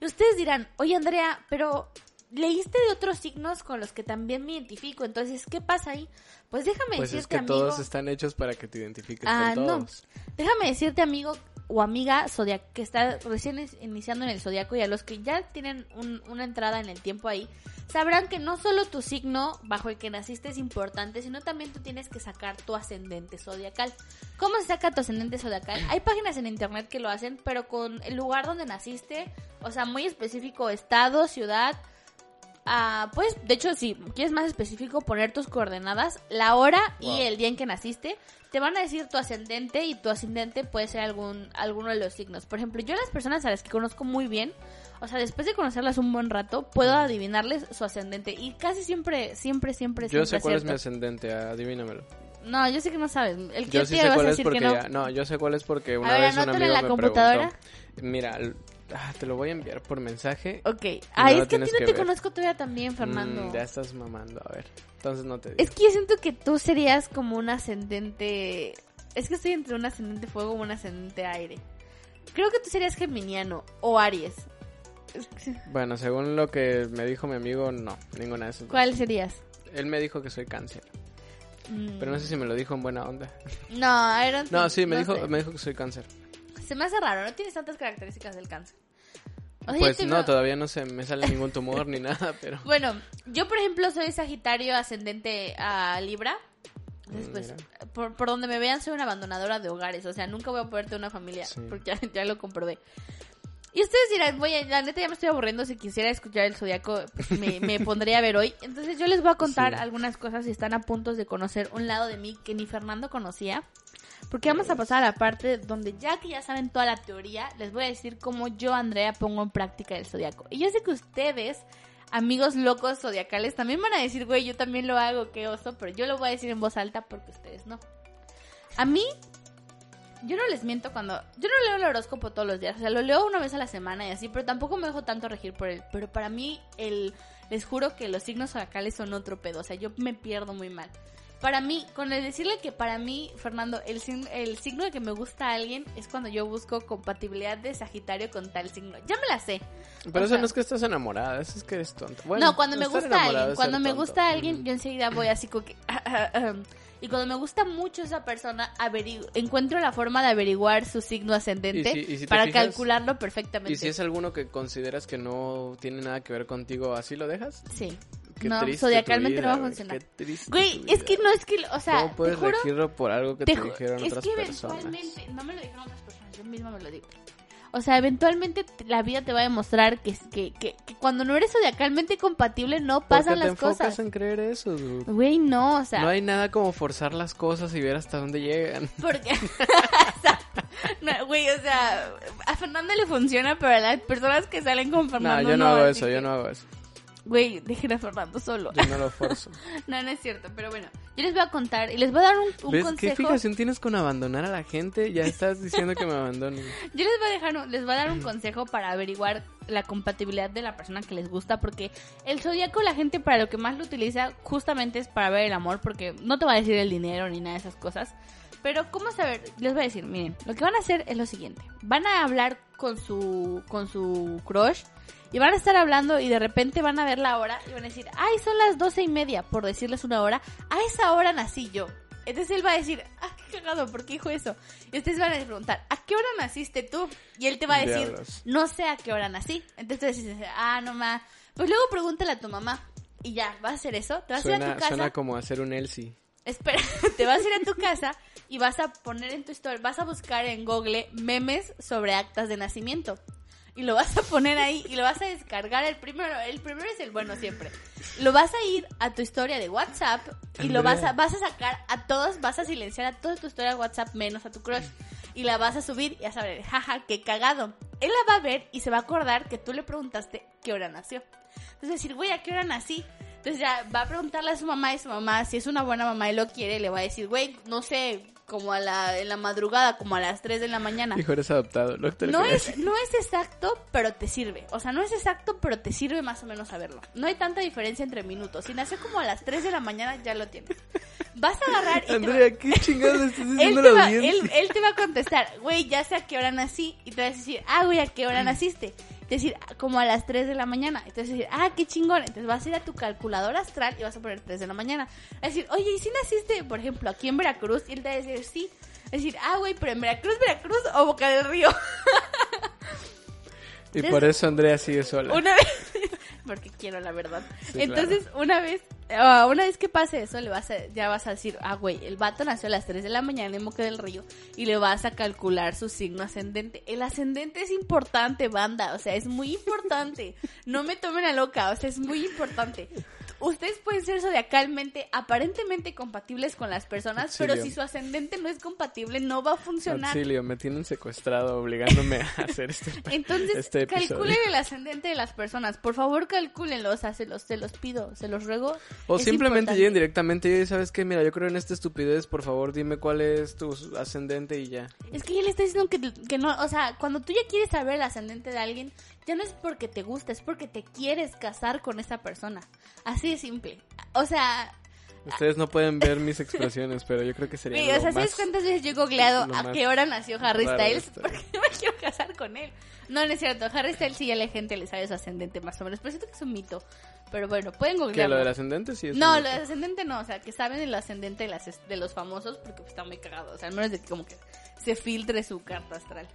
Speaker 2: Y ustedes dirán, oye Andrea, pero leíste de otros signos con los que también me identifico, entonces, ¿qué pasa ahí? Pues déjame
Speaker 1: pues
Speaker 2: decirte,
Speaker 1: es que todos están hechos para que te identifiques ah, con todos.
Speaker 2: No. Déjame decirte, amigo o amiga zodiac que está recién iniciando en el zodiaco y a los que ya tienen una entrada en el tiempo ahí, sabrán que no solo tu signo bajo el que naciste es importante, sino también tú tienes que sacar tu ascendente zodiacal. ¿Cómo se saca tu ascendente zodiacal? Hay páginas en internet que lo hacen, pero con el lugar donde naciste, o sea, muy específico, estado, ciudad, Ah, pues, de hecho, si quieres más específico, poner tus coordenadas, la hora y el día en que naciste, te van a decir tu ascendente y tu ascendente puede ser algún alguno de los signos. Por ejemplo, yo las personas a las que conozco muy bien, o sea, después de conocerlas un buen rato, puedo adivinarles su ascendente y casi siempre, siempre, siempre,
Speaker 1: Yo sé cuál es mi ascendente, adivínamelo.
Speaker 2: No, yo sé que no sabes. El
Speaker 1: que yo sí sé cuál es porque no. no. yo sé cuál es porque una vez un amigo en la me computadora. Mira, Ah, te lo voy a enviar por mensaje.
Speaker 2: Ok. Ah, es que a ti no te conozco todavía también, Fernando.
Speaker 1: Mm, ya estás mamando, a ver. Entonces no te digo.
Speaker 2: Es que yo siento que tú serías como un ascendente... Es que estoy entre un ascendente fuego o un ascendente aire. Creo que tú serías geminiano o Aries.
Speaker 1: Bueno, según lo que me dijo mi amigo, no, ninguna de esas.
Speaker 2: ¿Cuál serías?
Speaker 1: Él me dijo que soy cáncer. Mm. Pero no sé si me lo dijo en buena onda.
Speaker 2: No, era...
Speaker 1: No, sí, me, dijo, me dijo que soy cáncer.
Speaker 2: Se me hace raro, no tienes tantas características del cáncer.
Speaker 1: pues no, todavía no se me sale ningún tumor ni nada, pero...
Speaker 2: Bueno, yo por ejemplo soy Sagitario ascendente a Libra. Después, mm, por, por, donde me vean soy una abandonadora de hogares, o sea, nunca voy a poder tener una familia, porque ya, lo comprobé. Y ustedes dirán, voy la neta ya me estoy aburriendo, si quisiera escuchar el Zodíaco pues, me, me, pondría a ver hoy. Entonces yo les voy a contar algunas cosas si están a punto de conocer un lado de mí que ni Fernando conocía. Porque vamos a pasar a la parte donde ya que ya saben toda la teoría, les voy a decir cómo yo, Andrea, pongo en práctica el zodiaco. Y yo sé que ustedes, amigos locos zodiacales, también van a decir, güey, yo también lo hago, qué oso, pero yo lo voy a decir en voz alta porque ustedes no. A mí, yo no les miento cuando... Yo no leo el horóscopo todos los días, o sea, lo leo una vez a la semana y así, pero tampoco me dejo tanto regir por él. Pero para mí, el... Les juro que los signos zodiacales son otro pedo, o sea, yo me pierdo muy mal para mí, con el decirle que para mí, Fernando, el, el signo de que me gusta a alguien es cuando yo busco compatibilidad de Sagitario con tal signo. Ya me la sé.
Speaker 1: Pero eso no es que estás enamorada, eso es que eres tonta.
Speaker 2: no, cuando me gusta a alguien, cuando me gusta a alguien, yo enseguida voy así como que... y cuando me gusta mucho esa persona, encuentro la forma de averiguar su signo ascendente para calcularlo perfectamente.
Speaker 1: ¿Y si es alguno que consideras que no tiene nada que ver contigo, así lo dejas?
Speaker 2: Sí no, zodiacalmente no va a funcionar. Güey, es que no es que, o sea,
Speaker 1: ¿Cómo puedes regirlo por algo que te, dijeron otras personas?
Speaker 2: no me lo dijeron otras personas, yo misma me lo digo. O sea, eventualmente la vida te va a demostrar que, que, que, cuando no eres zodiacalmente compatible no pasan las cosas.
Speaker 1: te enfocas en creer eso,
Speaker 2: Güey, no, o sea.
Speaker 1: No hay nada como forzar las cosas y ver hasta dónde llegan.
Speaker 2: Porque. güey, o sea, a Fernanda le funciona, pero a las personas que salen con Fernando.
Speaker 1: No, yo no, hago eso, yo no hago eso.
Speaker 2: Güey, dejen a Fernando solo.
Speaker 1: Yo no lo forzo.
Speaker 2: no, no es cierto, pero bueno. Yo les voy a contar y les voy a dar un, un ¿Ves consejo.
Speaker 1: ¿Qué fijación tienes con abandonar a la gente? Ya estás diciendo que me abandonen.
Speaker 2: Yo les voy a dejar, les voy a dar un consejo para averiguar la compatibilidad de la persona que les gusta, porque el zodiaco la gente para lo que más lo utiliza justamente es para ver el amor, porque no te va a decir el dinero ni nada de esas cosas. Pero ¿cómo saber? Les voy a decir, miren, lo que van a hacer es lo siguiente. Van a hablar con su con su crush y van a estar hablando y de repente van a ver la hora y van a decir, ay, son las doce y media, por decirles una hora. A esa hora nací yo. Entonces él va a decir, ah, qué cagado, ¿por qué dijo eso? Y ustedes van a preguntar, ¿a qué hora naciste tú? Y él te va a decir, no sé a qué hora nací. Entonces dices, ah, no más. Pues luego pregúntale a tu mamá. Y ya, ¿vas a hacer eso? ¿Te vas a ir a tu casa?
Speaker 1: Suena como hacer un Elsie.
Speaker 2: Espera, te vas a ir a tu casa y vas a poner en tu historia, vas a buscar en Google memes sobre actas de nacimiento y lo vas a poner ahí y lo vas a descargar. El primero, el primero es el bueno siempre. Lo vas a ir a tu historia de WhatsApp y lo vas a, vas a sacar a todos, vas a silenciar a toda tu historia de WhatsApp menos a tu crush. Y la vas a subir y a saber, jaja, qué cagado. Él la va a ver y se va a acordar que tú le preguntaste qué hora nació. Entonces decir, güey, ¿a qué hora nací? Entonces ya va a preguntarle a su mamá y su mamá, si es una buena mamá y lo quiere, le va a decir, güey, no sé, como a la, en la madrugada, como a las 3 de la mañana.
Speaker 1: Hijo, eres adoptado.
Speaker 2: no, es, no es exacto, pero te sirve. O sea, no es exacto, pero te sirve más o menos saberlo. No hay tanta diferencia entre minutos. Si nació como a las 3 de la mañana, ya lo tienes. Vas a agarrar y
Speaker 1: Andrea, ¿qué chingados estás diciendo él, te va,
Speaker 2: él, te va a contestar, güey, ya sé a qué hora nací. Y te vas a decir, ah, güey, ¿a qué hora naciste? Decir, como a las 3 de la mañana. Entonces decir, ah, qué chingón. Entonces vas a ir a tu calculadora astral y vas a poner 3 de la mañana. Es decir, oye, ¿y si naciste, por ejemplo, aquí en Veracruz? Y él te va a decir, sí. Es decir, ah, güey, pero en Veracruz, Veracruz o Boca del Río.
Speaker 1: y por eso Andrea sigue sola.
Speaker 2: Una vez, porque quiero la verdad. Entonces, una vez, ah, una vez que pase eso, le vas a, ya vas a decir, ah, güey, el vato nació a las 3 de la mañana en Boca del Río y le vas a calcular su signo ascendente. El ascendente es importante, banda, o sea, es muy importante. No me tomen a loca, o sea, es muy importante ustedes pueden ser zodiacalmente, aparentemente compatibles con las personas, pero si su ascendente no es compatible, no va a funcionar.
Speaker 1: Auxilio, me tienen secuestrado obligándome a hacer este
Speaker 2: Entonces,
Speaker 1: este
Speaker 2: calculen el ascendente de las personas. Por favor, calcúlenlo, o sea, se los, se los pido, se los ruego.
Speaker 1: O simplemente lleguen directamente y ¿sabes qué? Mira, yo creo en esta estupidez, por favor, dime cuál es tu ascendente y ya.
Speaker 2: Es que él está diciendo que, que no, o sea, cuando tú ya quieres saber el ascendente de alguien, ya no es porque te gusta, es porque te quieres casar con esa persona. Así de simple. O sea...
Speaker 1: Ustedes no pueden ver mis expresiones, pero yo creo que sería. Sí, o sea,
Speaker 2: ¿sabes cuántas veces yo he googleado a qué hora nació Harry Styles? Porque me quiero casar con él. No, no es cierto. Harry Styles sí ya la gente le sabe su ascendente más o menos. Pero siento que es un mito. Pero bueno, pueden googlear.
Speaker 1: ¿Que lo del ascendente sí es
Speaker 2: No, lo del ascendente no. O sea, que saben el ascendente de, las, de los famosos porque pues, está muy cagado. O sea, al menos de que como que se filtre su carta astral.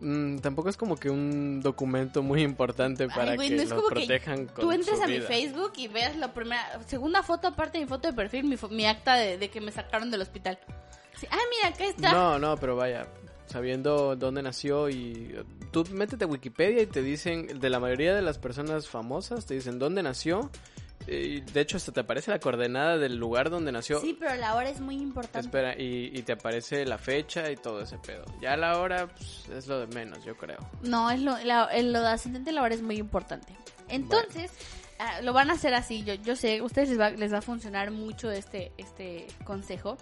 Speaker 1: Mm, tampoco es como que un documento muy importante para que no lo protejan
Speaker 2: Tú entres a mi Facebook y veas la primera, segunda foto aparte de mi foto de perfil, mi, mi acta de, que me sacaron del hospital. ah, mira, acá está.
Speaker 1: No, no, pero vaya, sabiendo dónde nació y tú métete a Wikipedia y te dicen, de la mayoría de las personas famosas, te dicen dónde nació de hecho, hasta te aparece la coordenada del lugar donde nació.
Speaker 2: Sí, pero la hora es muy importante.
Speaker 1: Espera, y, te aparece la fecha y todo ese pedo. Ya la hora pues, es lo de menos, yo creo.
Speaker 2: No, es lo, la, lo de ascendente la hora es muy importante. Entonces, ah, lo van a hacer así. Yo, yo sé, a ustedes les va, les va a funcionar mucho este, este consejo.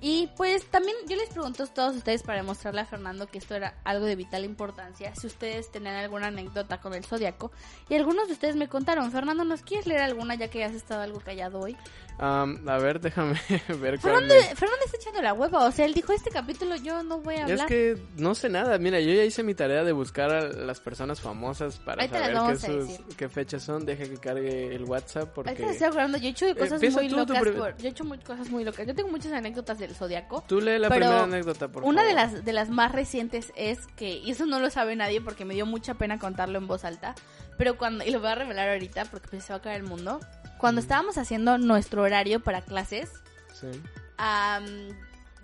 Speaker 2: Y pues también yo les pregunto a todos ustedes para demostrarle a Fernando que esto era algo de vital importancia, si ustedes tenían alguna anécdota con el zodiaco. Y algunos de ustedes me contaron, Fernando, ¿nos quieres leer alguna ya que has estado algo callado hoy?
Speaker 1: A ver, déjame ver
Speaker 2: Fernando, Fernando está echando la hueva, o sea, él dijo, este capítulo yo no voy a hablar.
Speaker 1: Es que no sé nada, mira, yo ya hice mi tarea de buscar a las personas famosas para saber qué, qué, fechas son, deja que cargue el WhatsApp porque...
Speaker 2: Ahorita estoy acordando, yo he hecho cosas muy locas, yo he hecho cosas muy locas, yo tengo muchas anécdotas del zodiaco.
Speaker 1: Tú lee la primera anécdota, por
Speaker 2: Una de las, de las más recientes es que, y eso no lo sabe nadie porque me dio mucha pena contarlo en voz alta, pero cuando, y lo voy a revelar ahorita porque pues, se va a caer el mundo, cuando estábamos haciendo nuestro horario para clases,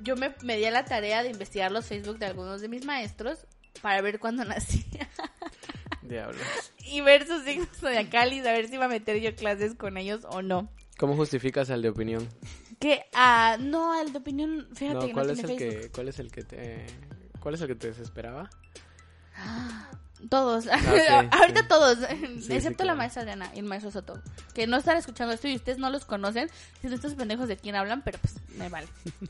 Speaker 2: yo me, me di a la tarea de investigar los Facebook de algunos de mis maestros para ver cuándo nací.
Speaker 1: Diablos.
Speaker 2: y ver sus signos zodiacales y saber si iba a meter yo clases con ellos o no.
Speaker 1: ¿Cómo justificas al de opinión?
Speaker 2: Que, ah, no, al de opinión, fíjate
Speaker 1: No,
Speaker 2: que
Speaker 1: ¿cuál
Speaker 2: no
Speaker 1: es el
Speaker 2: Facebook.
Speaker 1: que cuál es el que te cuál es el que te desesperaba?
Speaker 2: Todos.
Speaker 1: sí,
Speaker 2: Ahorita
Speaker 1: sí.
Speaker 2: todos.
Speaker 1: sí,
Speaker 2: excepto la maestra Adriana y el maestro Soto. Que no están escuchando esto y ustedes no los conocen. Si estos pendejos de quién hablan, pero pues me vale.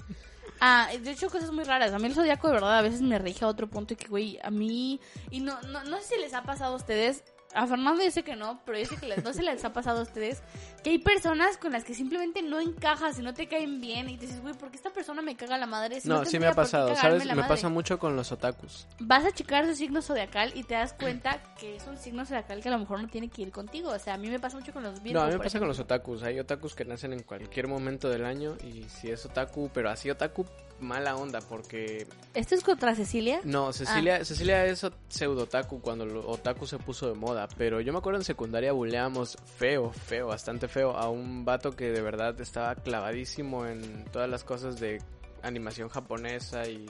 Speaker 2: Ah, de hecho, cosas muy raras. A mí el zodiaco de verdad a veces me rige a otro punto y que, güey, a mí... Y no, no, no sé si les ha pasado a ustedes... A Fernando dice que no, pero yo sé que no se les ha pasado a ustedes que hay personas con las que simplemente no encajas y no te caen bien y te dices, güey, ¿por qué esta persona me caga la madre? Si
Speaker 1: No, sí me ha pasado, ¿sabes? Me
Speaker 2: madre".
Speaker 1: pasa mucho con los otakus.
Speaker 2: vas a checar su signo zodiacal y te das cuenta que es un signo zodiacal que a lo mejor no tiene que ir contigo. O sea, a mí me pasa mucho con los Virgo.
Speaker 1: No, a mí me pasa con los otakus. Hay otakus que nacen en cualquier momento del año y si es otaku, pero así otaku mala onda porque
Speaker 2: ¿Esto es contra Cecilia?
Speaker 1: no, Cecilia,
Speaker 2: Ah.
Speaker 1: Cecilia es o- pseudo otaku cuando lo otaku se puso de moda, pero yo me acuerdo en secundaria buleábamos feo, feo, bastante feo a un vato que de verdad estaba clavadísimo en todas las cosas de animación japonesa y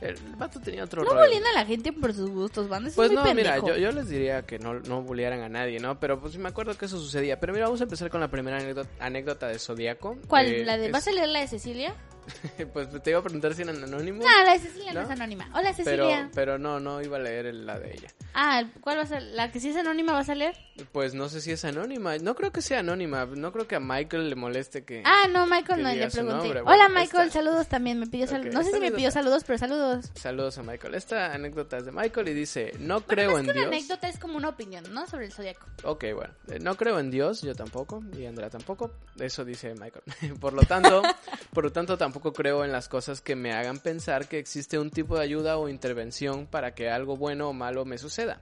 Speaker 1: el vato tenía otro
Speaker 2: No bullying a la gente por sus gustos, van. Es
Speaker 1: Pues
Speaker 2: muy
Speaker 1: no, mira, yo, yo les diría que no, no bullearan a nadie, ¿no? Pero pues sí me acuerdo que eso sucedía. Pero mira, vamos a empezar con la primera anécdota, anécdota de Zodíaco.
Speaker 2: ¿Cuál?
Speaker 1: Eh,
Speaker 2: ¿La de,
Speaker 1: es-
Speaker 2: ¿Vas a leer la de Cecilia?
Speaker 1: Pues te iba a preguntar si eran anónimos.
Speaker 2: No, la de Cecilia no,
Speaker 1: ¿No?
Speaker 2: es anónima. Hola,
Speaker 1: pero,
Speaker 2: Cecilia.
Speaker 1: pero no, no iba a leer el- la de ella.
Speaker 2: Ah, ¿cuál vas a ¿La que sí es anónima vas a leer?
Speaker 1: Pues no sé si es anónima. No creo que sea anónima. No creo que a Michael le moleste que...
Speaker 2: Ah, no, Michael no, le pregunté.
Speaker 1: nombre.
Speaker 2: Hola,
Speaker 1: Bueno,
Speaker 2: Michael,
Speaker 1: esta-
Speaker 2: saludos también. Me pidió saludos. No sé si me pidió saludos, pero saludos.
Speaker 1: Saludos a Michael. Esta anécdota es de Michael y dice, no creo
Speaker 2: Más
Speaker 1: en
Speaker 2: que una
Speaker 1: Dios.
Speaker 2: anécdota es como una opinión, ¿no? Sobre el zodiaco.
Speaker 1: Ok, bueno, eh, no creo en Dios, yo tampoco, y Andrea tampoco, eso dice Michael. por lo tanto, por lo tanto tampoco creo en las cosas que me hagan pensar que existe un tipo de ayuda o intervención para que algo bueno o malo me suceda suceda.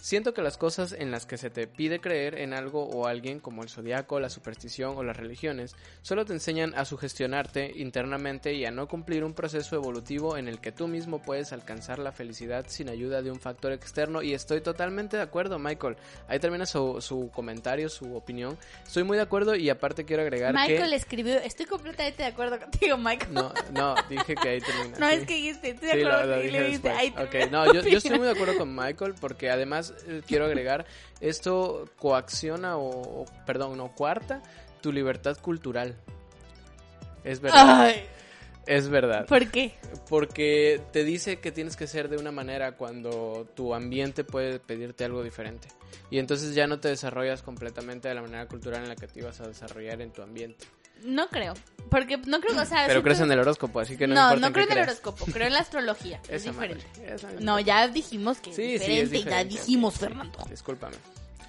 Speaker 1: Siento que las cosas en las que se te pide creer en algo o alguien, como el zodiaco, la superstición o las religiones, solo te enseñan a sugestionarte internamente y a no cumplir un proceso evolutivo en el que tú mismo puedes alcanzar la felicidad sin ayuda de un factor externo. Y estoy totalmente de acuerdo, Michael. Ahí termina su, su comentario, su opinión. Estoy muy de acuerdo y aparte quiero agregar
Speaker 2: Michael
Speaker 1: que...
Speaker 2: escribió, estoy completamente de acuerdo contigo, Michael.
Speaker 1: No, no, dije que ahí termina.
Speaker 2: No,
Speaker 1: sí.
Speaker 2: es que dijiste, estoy de
Speaker 1: Sí, lo,
Speaker 2: acuerdo
Speaker 1: lo
Speaker 2: contigo, y
Speaker 1: dije
Speaker 2: le
Speaker 1: después.
Speaker 2: ahí
Speaker 1: Ok,
Speaker 2: termina
Speaker 1: no, yo, yo estoy muy de acuerdo con Michael porque además eh, quiero agregar, esto coacciona o, o- perdón, no, cuarta tu libertad cultural. Es verdad,
Speaker 2: Ay,
Speaker 1: es verdad.
Speaker 2: ¿por qué?
Speaker 1: Porque te dice que tienes que ser de una manera cuando tu ambiente puede pedirte algo diferente. Y entonces ya no te desarrollas completamente de la manera cultural en la que te ibas a desarrollar en tu ambiente.
Speaker 2: No creo, porque no creo, o sea...
Speaker 1: Pero crees en el horóscopo, así que no,
Speaker 2: No, no creo en el horóscopo, creo en la astrología, es diferente. No, ya dijimos que
Speaker 1: Sí,
Speaker 2: es
Speaker 1: sí,
Speaker 2: diferente,
Speaker 1: es diferente.
Speaker 2: ya dijimos, Fernando.
Speaker 1: sí, discúlpame.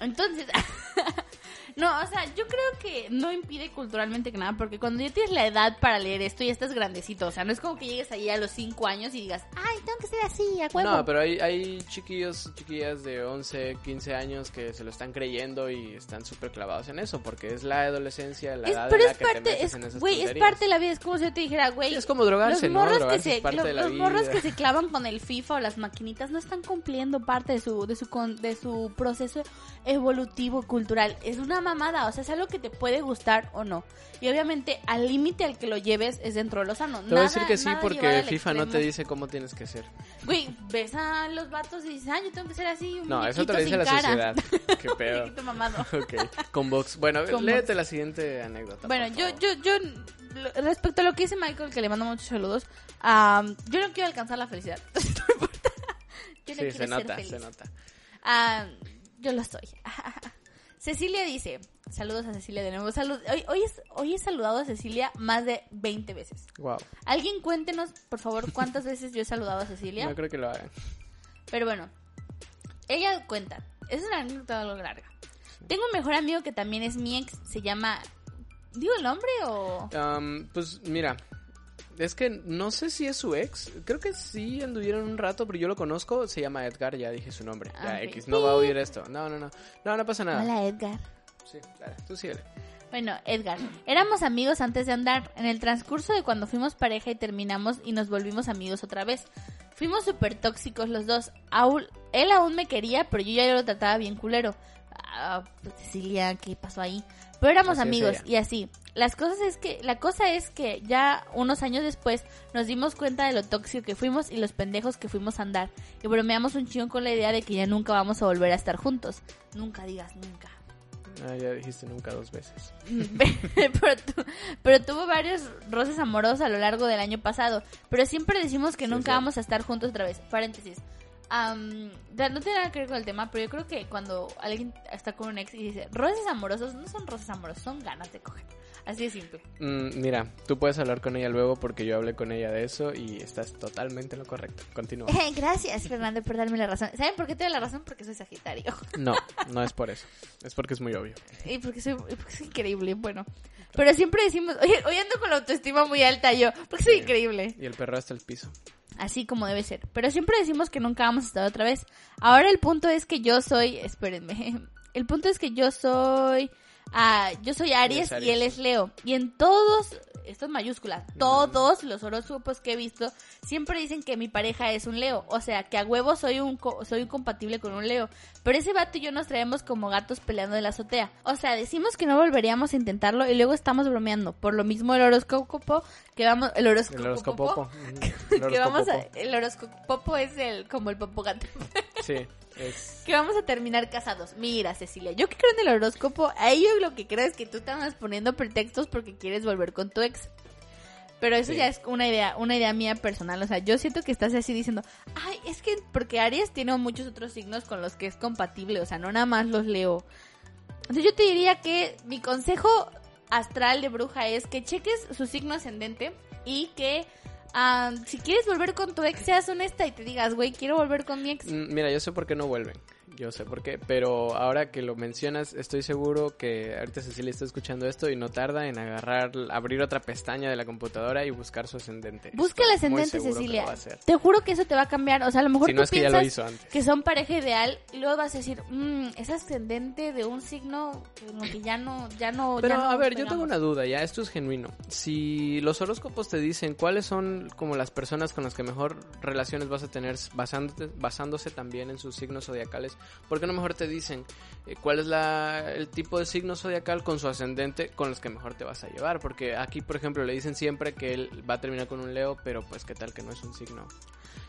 Speaker 2: Entonces, no, o sea, yo creo que no impide culturalmente que nada, porque cuando ya tienes la edad para leer esto, ya estás grandecito, o sea, no es como que llegues ahí a los 5 años y digas, ay, tengo que ser así, a huevo.
Speaker 1: No, pero hay, hay chiquillos, chiquillas de 11, 15 años que se lo están creyendo y están súper clavados en eso, porque es la adolescencia, la
Speaker 2: Es-
Speaker 1: edad
Speaker 2: pero
Speaker 1: en la
Speaker 2: es
Speaker 1: que te
Speaker 2: parte,
Speaker 1: metes
Speaker 2: es,
Speaker 1: en esas
Speaker 2: güey, es parte de la vida, es como si yo te dijera, güey,
Speaker 1: es como drogarse,
Speaker 2: los
Speaker 1: ¿no?
Speaker 2: morros
Speaker 1: Drogarse
Speaker 2: que se,
Speaker 1: es parte
Speaker 2: lo-
Speaker 1: de la
Speaker 2: los morros que se clavan con el FIFA o las maquinitas no están cumpliendo parte de su, de su, con- de su proceso evolutivo cultural. Es una mamada, o sea, es algo que te puede gustar o no. Y obviamente al límite al que lo lleves es dentro de lo sano.
Speaker 1: Te voy a decir
Speaker 2: Nada-
Speaker 1: que sí,
Speaker 2: nada
Speaker 1: porque FIFA no te dice cómo tienes que ser.
Speaker 2: Güey, ves a los vatos y dices, ah, yo tengo que ser así, un
Speaker 1: No, eso te lo dice la
Speaker 2: cara".
Speaker 1: sociedad. Qué pedo.
Speaker 2: Muñequito mamado.
Speaker 1: ok, con box. Bueno,
Speaker 2: Con
Speaker 1: léete
Speaker 2: box.
Speaker 1: la siguiente anécdota.
Speaker 2: Bueno, yo, yo, yo, respecto a lo que dice Michael, que le mando muchos saludos, am, yo no quiero alcanzar la felicidad. no importa. Yo no
Speaker 1: Sí, se
Speaker 2: ser
Speaker 1: nota, se nota.
Speaker 2: Ah, yo lo soy. Cecilia dice, saludos a Cecilia de nuevo. Salud, hoy, hoy, es, hoy he saludado a Cecilia más de 20 veces.
Speaker 1: Wow.
Speaker 2: Alguien cuéntenos, por favor, cuántas veces yo he saludado a Cecilia.
Speaker 1: No creo que lo hagan.
Speaker 2: Pero bueno, ella cuenta. Es una anécdota algo larga. Tengo un mejor amigo que también es mi ex. Se llama... ¿Digo el nombre o...?
Speaker 1: Pues mira, es que no sé si es su ex. Creo que sí anduvieron un rato, pero yo lo conozco. Se llama Edgar, ya dije su nombre.
Speaker 2: Ah,
Speaker 1: Ya. X, no va a oír esto. No, no, no. No, no pasa nada.
Speaker 2: Hola, Edgar.
Speaker 1: Sí, dale, tú síguele.
Speaker 2: Bueno, Edgar, éramos amigos antes de andar. En el transcurso de cuando fuimos pareja y terminamos y nos volvimos amigos otra vez. Fuimos súper tóxicos los dos. Aún- él aún me quería, pero yo ya lo trataba bien culero. Ah, pues, Cecilia, ¿qué pasó ahí? Pero éramos
Speaker 1: Así
Speaker 2: amigos y así. Las cosas es que, la cosa es que ya unos años después nos dimos cuenta de lo tóxico que fuimos y los pendejos que fuimos a andar. Y bromeamos un chingón con la idea de que ya nunca vamos a volver a estar juntos. Nunca digas nunca.
Speaker 1: Ah, ya dijiste nunca dos veces.
Speaker 2: pero, tuvo varios roces amorosos a lo largo del año pasado. Pero siempre decimos que nunca vamos a estar juntos otra vez. Paréntesis. no tiene nada que ver con el tema, pero yo creo que cuando alguien está con un ex y dice roces amorosos, no son roces amorosos, son ganas de coger. Así de simple.
Speaker 1: Mm, mira, tú puedes hablar con ella luego porque yo hablé con ella de eso y estás totalmente en lo correcto. Continúa.
Speaker 2: Gracias, Fernando, por darme la razón. ¿Saben por qué te doy la razón? Porque soy Sagitario.
Speaker 1: No, no es por eso. Es porque es muy obvio.
Speaker 2: Y porque soy, increíble, bueno. Pero siempre decimos, oye, hoy ando con la autoestima muy alta yo, porque soy increíble.
Speaker 1: Y el perro hasta el piso.
Speaker 2: Así como debe ser. Pero siempre decimos que nunca vamos a estar otra vez. Ahora el punto es que yo soy, espérenme, el punto es que yo soy Ah, yo soy Aries, y él es Leo. Y en todos, esto es mayúscula, todos los horóscopos que he visto siempre dicen que mi pareja es un Leo. O sea, que a huevo soy un soy compatible con un Leo. Pero ese vato y yo nos traemos como gatos peleando en la azotea. O sea, decimos que no volveríamos a intentarlo y luego estamos bromeando. Por lo mismo el horóscopo que vamos el horóscopo, el horóscopo que vamos a, el horóscopo es el como el popo gato.
Speaker 1: Sí.
Speaker 2: Que vamos a terminar casados. Mira, Cecilia, yo que creo en el horóscopo, a ellos lo que creo es que tú estás poniendo pretextos porque quieres volver con tu ex. Pero eso ya es una idea, una idea mía personal. O sea, yo siento que estás así diciendo, ay, es que porque Aries tiene muchos otros signos con los que es compatible. O sea, no nada más los leo. Entonces yo te diría que mi consejo astral de bruja es que cheques su signo ascendente y que si quieres volver con tu ex, seas honesta y te digas, güey, quiero volver con mi ex.
Speaker 1: Mm, mira, yo sé por qué no vuelven yo sé por qué, pero ahora que lo mencionas, estoy seguro que ahorita Cecilia está escuchando esto y no tarda en agarrar, abrir otra pestaña de la computadora y buscar su ascendente.
Speaker 2: Busca el ascendente, Cecilia. Te juro que eso te va a cambiar. O sea, a lo mejor tú piensas que, son pareja ideal y luego vas a decir, mmm, es ascendente de un signo que ya no, ya no.
Speaker 1: Pero
Speaker 2: a
Speaker 1: ver, yo tengo una duda, ya esto es genuino. Si los horóscopos te dicen cuáles son como las personas con las que mejor relaciones vas a tener basándote, basándose también en sus signos zodiacales, ¿Por qué no mejor te dicen eh, cuál es la, el tipo de signo zodiacal con su ascendente con los que mejor te vas a llevar? Porque aquí, por ejemplo, le dicen siempre que él va a terminar con un Leo, pero pues qué tal que no es un signo.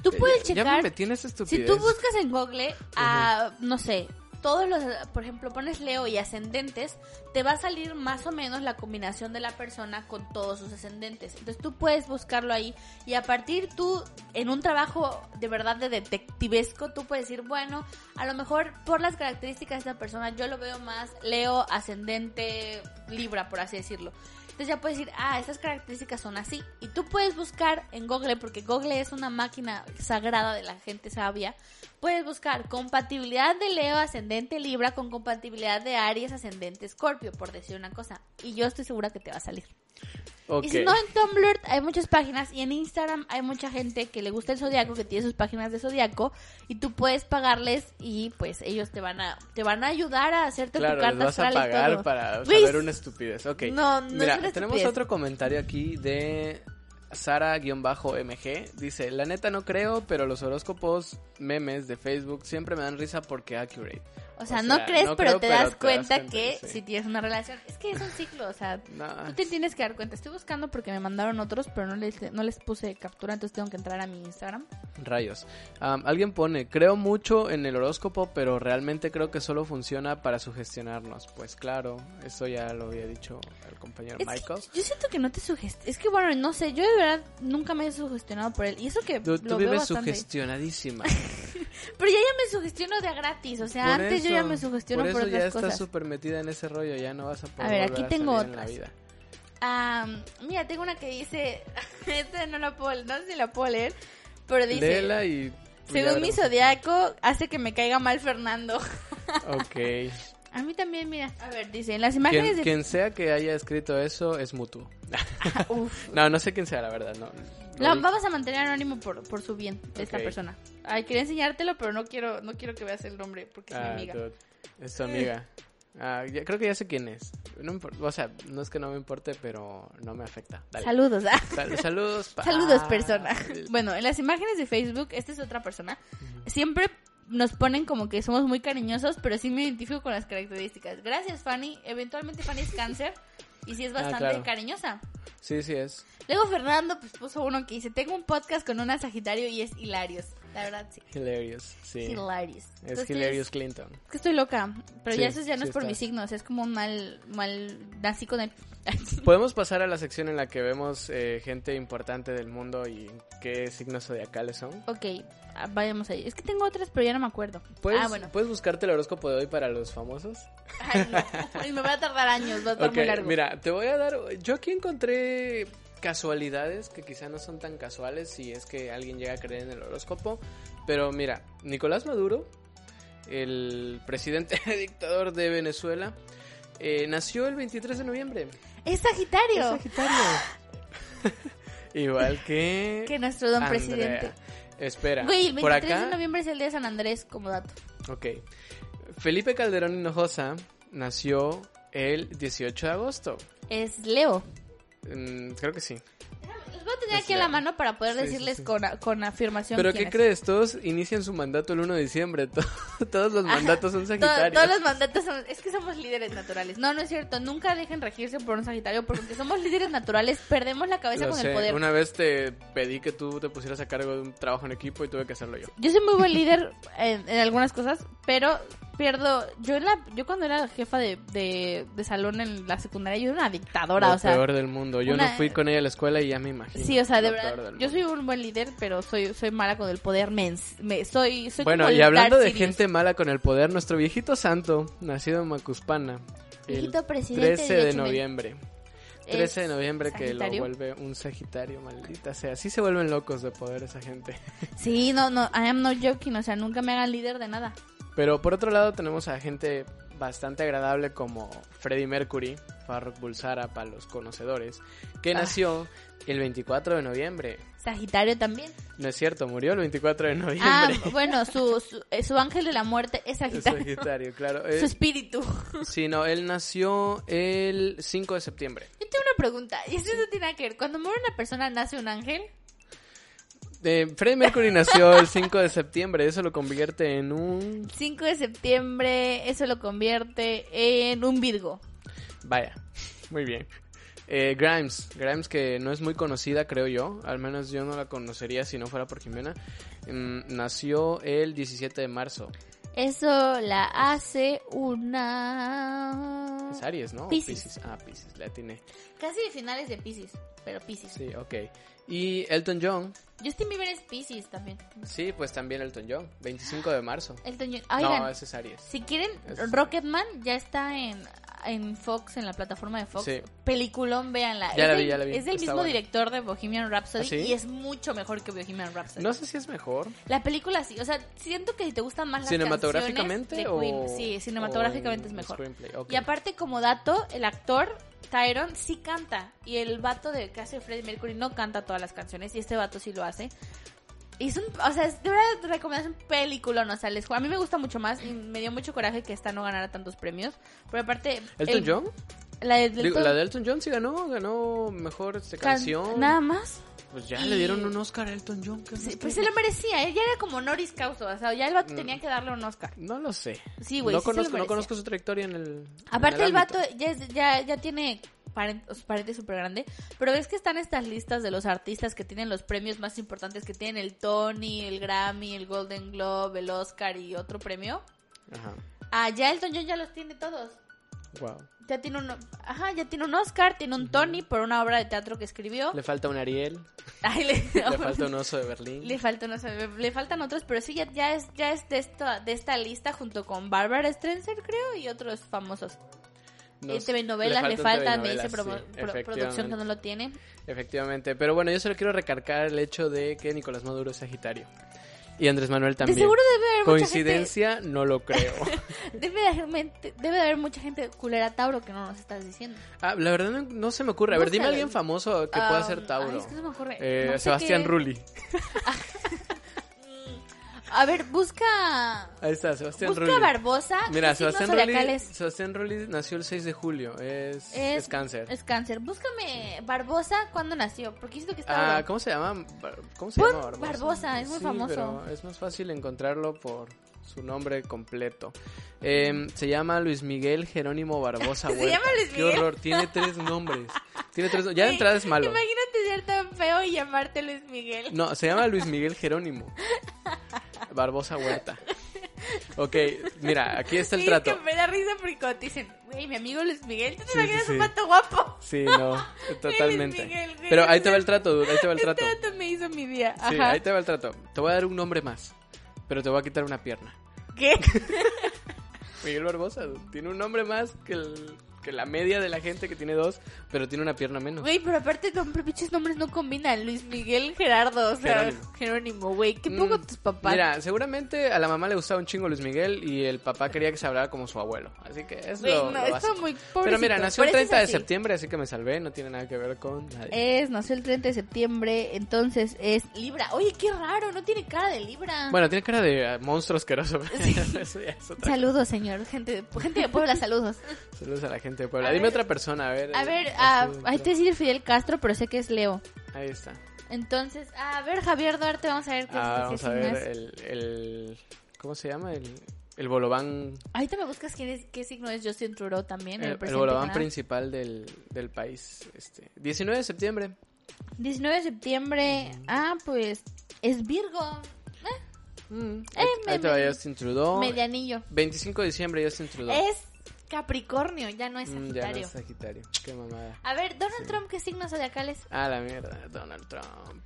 Speaker 2: Tú puedes checar.
Speaker 1: Ya
Speaker 2: si tú buscas en Google, a, no sé, todos los, por ejemplo, pones Leo y ascendentes, te va a salir más o menos la combinación de la persona con todos sus ascendentes. Entonces tú puedes buscarlo ahí y a partir tú, en un trabajo de verdad de detectivesco, tú puedes decir, bueno, a lo mejor por las características de esta persona yo lo veo más Leo, ascendente, Libra, por así decirlo. Entonces ya puedes decir, ah, estas características son así. Y tú puedes buscar en Google, porque Google es una máquina sagrada de la gente sabia. Puedes buscar compatibilidad de Leo ascendente Libra con compatibilidad de Aries ascendente Scorpio, por decir una cosa. Y yo estoy segura que te va a salir. Y si no, en Tumblr hay muchas páginas y en Instagram hay mucha gente que le gusta el zodiaco, que tiene sus páginas de zodiaco y tú puedes pagarles y pues ellos te van a te van a ayudar a hacerte tu carta
Speaker 1: les vas a pagar para saber una estupidez. Ok. No, no Mira, tenemos otro comentario aquí de Sara-MG dice, la neta no creo, pero los horóscopos memes de Facebook siempre me dan risa porque accurate.
Speaker 2: O sea, no crees, pero, te, das cuenta que si tienes una relación. Es que es un ciclo, o sea, tú te tienes que dar cuenta. Estoy buscando porque me mandaron otros, pero no les, no les puse captura, entonces tengo que entrar a mi Instagram.
Speaker 1: Rayos. alguien pone, creo mucho en el horóscopo, pero realmente creo que solo funciona para sugestionarnos. Pues claro, eso ya lo había dicho el compañero Michael.
Speaker 2: yo siento que no te sugestionas. Es que bueno, no sé, yo de verdad nunca me he sugestionado por él. Y eso que
Speaker 1: tú, lo vives sugestionadísima.
Speaker 2: pero ya ya me sugestiono de a gratis, o sea, antes yo ya me sugestiono por,
Speaker 1: eso
Speaker 2: ya
Speaker 1: estás súper metida en ese rollo, ya no vas a poder
Speaker 2: A ver, aquí tengo otras. mira, tengo una que dice, esta no la puedo, no sé si la puedo leer, pero dice...
Speaker 1: Léela y...
Speaker 2: Según mi zodiaco, hace que me caiga mal Fernando.
Speaker 1: ok.
Speaker 2: A mí también, mira. A ver, dice, en las imágenes
Speaker 1: quien, Quien sea que haya escrito eso es mutuo. no, no sé quién sea, la verdad, no.
Speaker 2: vamos a mantener anónimo por, por su bien de esta persona. Ay, quería enseñártelo, pero no quiero no quiero que veas el nombre porque es mi ah, amiga.
Speaker 1: Es tu amiga. Ah, creo que ya sé quién es. No o sea, no es que no me importe, pero no me afecta.
Speaker 2: Saludos. ¿ah?
Speaker 1: saludos.
Speaker 2: Saludos, persona. Bueno, en las imágenes de Facebook, esta es otra persona. Siempre nos ponen como que somos muy cariñosos, pero sí me identifico con las características. Gracias, Fanny. Eventualmente Fanny es cáncer. Y sí es bastante cariñosa.
Speaker 1: Sí, sí es.
Speaker 2: Luego Fernando pues, puso uno que dice, tengo un podcast con una Sagitario y es hilarios. La verdad, sí.
Speaker 1: Hilarious, sí.
Speaker 2: Hilarious.
Speaker 1: Es Hilarious Clinton.
Speaker 2: Es que estoy loca, pero ya eso ya no es por mis signos, es como un mal, mal, nací con él.
Speaker 1: Podemos pasar a la sección en la que vemos eh, gente importante del mundo y qué signos zodiacales son.
Speaker 2: Ok, ah, vayamos ahí. Es que tengo otras, pero ya no me acuerdo.
Speaker 1: ¿Puedes, ah, bueno. ¿Puedes buscarte el horóscopo de hoy para los famosos?
Speaker 2: Ay, me va a tardar años, va a estar muy largo.
Speaker 1: Mira, te voy a dar. Yo aquí encontré casualidades que quizá no son tan casuales si es que alguien llega a creer en el horóscopo. Pero mira, Nicolás Maduro, el presidente dictador de Venezuela, eh, nació el 23 de noviembre.
Speaker 2: Es Sagitario. Es
Speaker 1: Sagitario. Igual que...
Speaker 2: Que nuestro don presidente.
Speaker 1: Espera.
Speaker 2: Güey, el 23 de noviembre es el día de San Andrés, como dato.
Speaker 1: Ok. Felipe Calderón Hinojosa nació el 18 de agosto.
Speaker 2: Es Leo.
Speaker 1: Mm, creo que sí.
Speaker 2: Los voy a tener aquí la mano para poder decirles Con, con, afirmación.
Speaker 1: ¿Pero qué crees? Todos inician su mandato el 1 de diciembre. Todos los mandatos son sagitarios.
Speaker 2: Todos, los mandatos son. Es que somos líderes naturales. No, no es cierto. Nunca dejen regirse por un sagitario porque somos líderes naturales perdemos la cabeza con el poder.
Speaker 1: Una vez te pedí que tú te pusieras a cargo de un trabajo en equipo y tuve que hacerlo yo.
Speaker 2: Yo soy muy buen líder en, en algunas cosas, pero pierdo. Yo en la, yo cuando era jefa de, de, salón en la secundaria, yo era una dictadora,
Speaker 1: Lo
Speaker 2: o sea.
Speaker 1: peor del mundo. Yo no fui con ella a la escuela y ya me imagino.
Speaker 2: Sí, o sea, de verdad. Yo soy un buen líder, pero soy, soy mala con el poder. Me, soy, soy
Speaker 1: bueno, y hablando de gente mala con el poder, nuestro viejito santo, nacido en Macuspana. Viejito el presidente 13 de, noviembre. 13 de noviembre que lo vuelve un Sagitario, maldita sea. Así se vuelven locos de poder esa gente.
Speaker 2: Sí, no, no, I am not joking, o sea, nunca me hagan líder de nada.
Speaker 1: Pero por otro lado tenemos a gente bastante agradable como Freddie Mercury, Farrokh Bulsara para los conocedores, que ah. nació el 24 de noviembre.
Speaker 2: Sagitario también.
Speaker 1: No es cierto, murió el 24 de noviembre.
Speaker 2: Ah, bueno, su, su, eh, ángel de la muerte es Sagitario.
Speaker 1: Es sagitario, claro.
Speaker 2: su eh, espíritu.
Speaker 1: Sí, no, él nació el 5 de septiembre.
Speaker 2: Yo tengo una pregunta, y eso no tiene que ver. Cuando muere una persona, ¿nace un ángel?
Speaker 1: Freddie Mercury nació el 5 de septiembre, eso lo convierte en un...
Speaker 2: 5 de septiembre, eso lo convierte en un Virgo.
Speaker 1: Vaya, muy bien. Eh, Grimes, Grimes que no es muy conocida creo yo, al menos yo no la conocería si no fuera por Jimena, mm, nació el 17 de marzo.
Speaker 2: Eso la hace una...
Speaker 1: Es Aries, ¿no?
Speaker 2: Pisces.
Speaker 1: Ah, Pisces, la tiene.
Speaker 2: Casi finales de Pisces, pero Pisces.
Speaker 1: Sí, ok. Y Elton John.
Speaker 2: Justin Bieber es Pisces también.
Speaker 1: Sí, pues también Elton John, 25 de marzo.
Speaker 2: Elton John.
Speaker 1: no, ese es Aries.
Speaker 2: Si quieren, Rocketman ya está en, en Fox, en la plataforma de Fox. Sí. Peliculón, véanla.
Speaker 1: Ya la vi, ya la vi.
Speaker 2: Es del mismo director de Bohemian Rhapsody ¿Ah, y es mucho mejor que Bohemian Rhapsody.
Speaker 1: No sé si es mejor.
Speaker 2: La película sí, o sea, siento que te gustan más las
Speaker 1: ¿Cinematográficamente
Speaker 2: o... Sí, cinematográficamente es mejor. Y aparte, como dato, el actor Tyron sí canta. Y el vato de que hace Freddie Mercury no canta todas las canciones. Y este vato sí lo hace. Y es un, o sea, de verdad recomiendo un película, no sales. A mí me gusta mucho más y me dio mucho coraje que esta no ganara tantos premios. Pero aparte.
Speaker 1: ¿Elton John?
Speaker 2: La de,
Speaker 1: la de Elton John sí ganó, ganó mejor este, canción.
Speaker 2: Nada más.
Speaker 1: Pues ya le dieron un Oscar a Elton John.
Speaker 2: pues se lo merecía, él ya era como Noris Causa, o sea, ya el vato mm. tenía que darle un Oscar.
Speaker 1: No lo sé.
Speaker 2: Sí, güey.
Speaker 1: No, conozco, no conozco su trayectoria en el.
Speaker 2: Aparte, el, vato ya, ya, ya tiene parente súper grande, pero ves que están estas listas de los artistas que tienen los premios más importantes, que tienen el Tony, el Grammy, el Golden Globe, el Oscar y otro premio. Ajá. Ah, ya Elton John ya los tiene todos.
Speaker 1: Wow.
Speaker 2: Ya tiene un, ajá, ya tiene un Oscar, tiene un Tony por una obra de teatro que escribió.
Speaker 1: Le falta un Ariel. le, falta un oso de Berlín.
Speaker 2: Le falta un oso de, le faltan otros, pero sí ya, ya es ya es de esta de esta lista junto con Barbara Streisand, creo, y otros famosos. Nos, TV novelas le, faltan, me dice producción que no lo tiene.
Speaker 1: Efectivamente, pero bueno, yo solo quiero recargar el hecho de que Nicolás Maduro es Sagitario. Y Andrés Manuel también.
Speaker 2: seguro debe haber
Speaker 1: Coincidencia, no lo creo.
Speaker 2: debe, haber, debe haber mucha gente culera Tauro que no nos estás diciendo.
Speaker 1: Ah, la verdad no, se me ocurre. A ver, dime a alguien famoso que pueda ser Tauro.
Speaker 2: es que se me ocurre.
Speaker 1: Eh, Sebastián Rulli.
Speaker 2: A ver, busca.
Speaker 1: Ahí está, Sebastián
Speaker 2: Busca Barbosa.
Speaker 1: Mira, Sebastián Rulli, Sebastián Rulli nació el 6 de julio. Es, es, cáncer.
Speaker 2: Es cáncer. Búscame Barbosa cuándo nació. Porque siento que está.
Speaker 1: Ah, ¿cómo se llama? ¿Cómo se llama
Speaker 2: Barbosa? Barbosa, es muy
Speaker 1: sí,
Speaker 2: famoso.
Speaker 1: Pero es más fácil encontrarlo por. su nombre completo. Em, se llama Luis Miguel Jerónimo Barbosa
Speaker 2: ¿Se llama Luis
Speaker 1: Qué
Speaker 2: Miguel?
Speaker 1: horror, tiene tres nombres. Tiene tres, ya de entrada es malo.
Speaker 2: Imagínate ser tan feo y llamarte Luis Miguel.
Speaker 1: No, se llama Luis Miguel Jerónimo. Barbosa Huerta. Ok, mira, aquí está el trato.
Speaker 2: Es que me da risa porque dicen, güey, mi amigo Luis Miguel, ¿tú te
Speaker 1: Sí,
Speaker 2: imaginas
Speaker 1: sí,
Speaker 2: un pato guapo?
Speaker 1: Sí, no, totalmente.
Speaker 2: Miguel,
Speaker 1: Pero ahí te va el trato, dude, ahí te va el trato.
Speaker 2: Este dato me hizo mi día.
Speaker 1: Sí, ahí te va el trato. Te voy a dar un nombre más, pero te voy a quitar una pierna.
Speaker 2: ¿Qué?
Speaker 1: Miguel Barbosa dude, tiene un nombre más que, el- que la media de la gente que tiene dos, pero tiene una pierna menos.
Speaker 2: Güey, pero aparte, pinches nombres no combinan. Luis Miguel Gerardo, o sea,
Speaker 1: Jerónimo.
Speaker 2: Güey. ¿Qué pongo
Speaker 1: Mm,
Speaker 2: tus papás?
Speaker 1: Mira, seguramente a la mamá le gustaba un chingo Luis Miguel y el papá quería que se hablara como su abuelo. Así que es
Speaker 2: Güey,
Speaker 1: lo,
Speaker 2: no,
Speaker 1: lo
Speaker 2: está muy
Speaker 1: Pero mira, nació el
Speaker 2: Por eso es
Speaker 1: 30 de septiembre, así que me salvé, no tiene nada que ver con nadie.
Speaker 2: Es, nació el 30 de septiembre, entonces es Libra. Oye, qué raro, no tiene cara de Libra.
Speaker 1: Bueno, tiene cara de ah, monstruo asqueroso. Eso ya es otra
Speaker 2: Saludos, señor. Gente, gente de Puebla, saludos.
Speaker 1: Saludos a la gente de Puebla.
Speaker 2: A
Speaker 1: Dime
Speaker 2: ver.
Speaker 1: otra persona, a ver.
Speaker 2: A
Speaker 1: eh,
Speaker 2: ver,
Speaker 1: así
Speaker 2: ah, ahí te decir Fidel Castro, pero sé que es Leo.
Speaker 1: Ahí está.
Speaker 2: Entonces, a ver, Javier Duarte, vamos a ver qué,
Speaker 1: Ah,
Speaker 2: qué
Speaker 1: vamos a ver
Speaker 2: es.
Speaker 1: el, el... ¿Cómo se llama? El, el bolobán...
Speaker 2: Ahorita me buscas quién es, qué signo es Justin Trudeau también, el,
Speaker 1: El, bolobán principal del, del país. Este, 19 de septiembre.
Speaker 2: 19 de septiembre, ah, pues es Virgo,
Speaker 1: Mm,
Speaker 2: Eh,
Speaker 1: ahí,
Speaker 2: me-
Speaker 1: ahí te va Justin Trudeau.
Speaker 2: medianillo.
Speaker 1: 25 de diciembre Justin Trudeau.
Speaker 2: Es Capricornio, ya no es
Speaker 1: Mm, ya no
Speaker 2: Sagitario.
Speaker 1: es Sagitario. Qué mamada.
Speaker 2: A ver, Donald
Speaker 1: Sí.
Speaker 2: Trump, ¿qué signos zodiacales?
Speaker 1: Ah, la mierda. Donald Trump.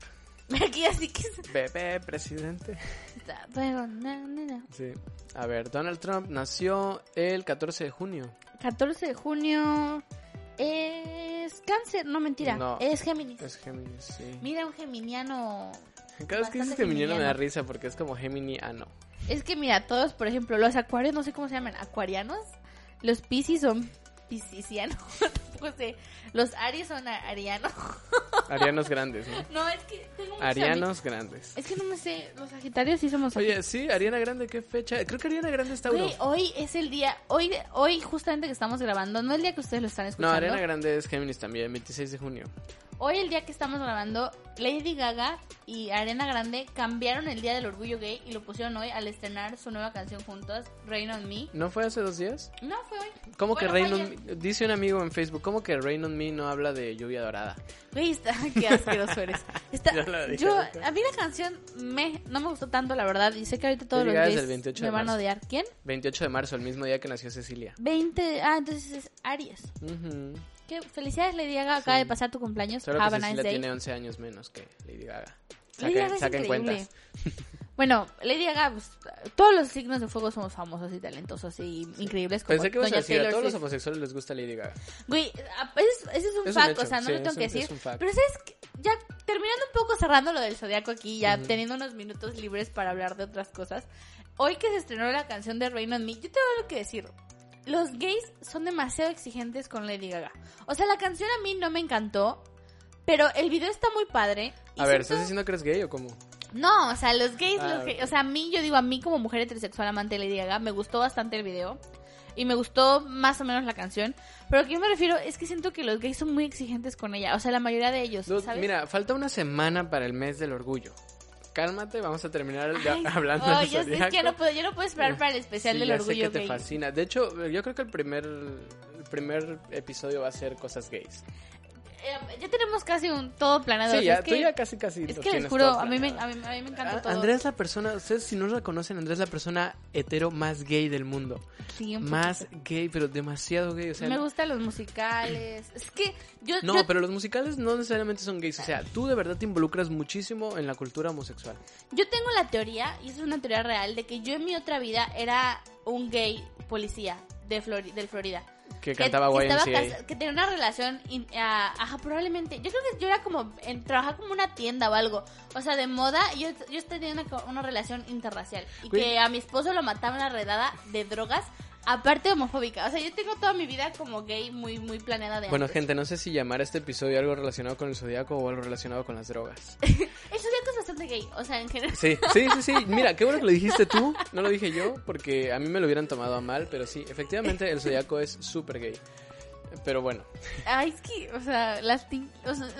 Speaker 2: Aquí así que
Speaker 1: Bebé, presidente.
Speaker 2: pero, no, no, no.
Speaker 1: Sí. A ver, Donald Trump nació el 14 de junio.
Speaker 2: 14 de junio es cáncer, no mentira,
Speaker 1: No.
Speaker 2: es Géminis.
Speaker 1: Es Géminis, sí.
Speaker 2: Mira un geminiano.
Speaker 1: Cada vez que dices
Speaker 2: bastante
Speaker 1: geminiano me da
Speaker 2: geminiano.
Speaker 1: risa porque es como Gemini ah.
Speaker 2: Es que mira, todos, por ejemplo, los acuarios, no sé cómo se llaman, acuarianos. Los piscis son piscisianos. Tampoco sé. Los aries son arianos.
Speaker 1: Arianos grandes, ¿no?
Speaker 2: No, es que tengo muchos
Speaker 1: Arianos grandes.
Speaker 2: Es que no me sé, los sagitarios sí somos
Speaker 1: Oye, sí, Ariana Grande, ¿qué fecha? Creo que Ariana Grande está
Speaker 2: Güey, hoy es el día, hoy, hoy justamente que estamos grabando, no el día que ustedes lo están
Speaker 1: No,
Speaker 2: escuchando.
Speaker 1: Ariana Grande es Géminis también, 26 de junio.
Speaker 2: Hoy el día que estamos grabando, Lady Gaga y Arena Grande cambiaron el Día del Orgullo Gay y lo pusieron hoy al estrenar su nueva canción juntos, Rain on Me.
Speaker 1: ¿No fue hace dos días?
Speaker 2: No, fue hoy.
Speaker 1: ¿Cómo que Rain on. Me? Dice un amigo en Facebook, ¿cómo que Rain on Me no habla de lluvia dorada?
Speaker 2: Güey, está, qué asqueroso eres. Está, yo,
Speaker 1: ¿no?
Speaker 2: a mí la canción me, no me gustó tanto, la verdad, y sé que ahorita todos los gays
Speaker 1: 28
Speaker 2: me van a odiar. ¿Quién?
Speaker 1: 28 de marzo, el mismo día que nació Cecilia.
Speaker 2: 20, ah, entonces es Aries.
Speaker 1: Ujú.
Speaker 2: ¿Qué? Felicidades, Lady Gaga, acaba
Speaker 1: Sí.
Speaker 2: de pasar tu cumpleaños.
Speaker 1: Solo que
Speaker 2: Have
Speaker 1: Cecilia
Speaker 2: nice day.
Speaker 1: tiene 11 años menos que Lady Gaga.
Speaker 2: Lady
Speaker 1: Saquen,
Speaker 2: Gaga es
Speaker 1: saquen
Speaker 2: increíble.
Speaker 1: cuentas.
Speaker 2: Bueno, Lady Gaga, pues, todos los signos de fuego somos famosos y talentosos y increíbles como
Speaker 1: Pensé que ibas a decir, a todos los homosexuales les gusta Lady Gaga.
Speaker 2: Güey, a- ese es, ese es un
Speaker 1: Es un
Speaker 2: fact,
Speaker 1: hecho,
Speaker 2: o sea, no
Speaker 1: sí,
Speaker 2: lo tengo
Speaker 1: es
Speaker 2: que
Speaker 1: un-
Speaker 2: decir.
Speaker 1: un.
Speaker 2: Pero sabes que ya terminando un poco cerrando lo del zodiaco aquí, ya
Speaker 1: Ujú.
Speaker 2: teniendo unos minutos libres para hablar de otras cosas. Hoy que se estrenó la canción de Rain on Me, yo tengo algo que decir. Los gays son demasiado exigentes con Lady Gaga. O sea, la canción a mí no me encantó, pero el video está muy padre. y
Speaker 1: A ver, ¿estás diciendo que eres gay o cómo?
Speaker 2: no, o sea, los gays,
Speaker 1: Ah,
Speaker 2: los gays-
Speaker 1: ok.
Speaker 2: o sea, a mí, yo digo, a mí como mujer heterosexual amante de Lady Gaga, me gustó bastante el video. Y me gustó más o menos la canción. Pero que yo me refiero es que siento que los gays son muy exigentes con ella. O sea, la mayoría de ellos.
Speaker 1: Mira, falta una semana para el mes del orgullo. Cálmate, vamos a terminar de-
Speaker 2: Ay,
Speaker 1: hablando
Speaker 2: oh,
Speaker 1: del
Speaker 2: yo, es que yo no puedo, yo no puedo esperar para el especial
Speaker 1: Sí,
Speaker 2: del
Speaker 1: ya sé
Speaker 2: orgullo
Speaker 1: que te
Speaker 2: gay.
Speaker 1: fascina. De hecho, yo creo que el primer, el primer episodio va a ser cosas gays.
Speaker 2: Eh, ya tenemos casi un todo planeado.
Speaker 1: Sí,
Speaker 2: o sea,
Speaker 1: ya,
Speaker 2: es
Speaker 1: tú
Speaker 2: que,
Speaker 1: ya casi casi
Speaker 2: es que les juro, a mí, me, a, mí, a mí me encanta
Speaker 1: A-
Speaker 2: todo.
Speaker 1: Andrés es la persona, ustedes si no lo conocen, Andrés es la persona hetero más gay del mundo.
Speaker 2: Sí, un
Speaker 1: Más
Speaker 2: poquito.
Speaker 1: gay, pero demasiado gay. O sea,
Speaker 2: me gustan los musicales. Es que yo...
Speaker 1: no,
Speaker 2: yo-
Speaker 1: pero los musicales no necesariamente son gays. O sea, tú de verdad te involucras muchísimo en la cultura homosexual.
Speaker 2: Yo tengo la teoría, y es una teoría real, de que yo en mi otra vida era un gay policía de Flori- del Florida.
Speaker 1: Que cantaba
Speaker 2: que,
Speaker 1: YMCA.
Speaker 2: que tenía una relación, in- ah, ajá, probablemente. Yo creo que yo era como, en, trabajaba como una tienda o algo. O sea, de moda, yo, yo tenía una, una relación interracial. Y
Speaker 1: Güey.
Speaker 2: que a mi esposo lo mataba en una redada de drogas, aparte homofóbica. O sea, yo tengo toda mi vida como gay muy, muy planeada de
Speaker 1: Bueno,
Speaker 2: antes.
Speaker 1: gente, no sé si llamar a este episodio algo relacionado con el zodiaco o algo relacionado con las drogas.
Speaker 2: El zodiaco gay, o sea, en general.
Speaker 1: Sí, sí, sí, sí. Mira, qué bueno que lo dijiste tú, no lo dije yo, porque a mí me lo hubieran tomado a mal, pero sí, efectivamente el zodiaco es súper gay. Pero bueno.
Speaker 2: Ay, es que, o sea, las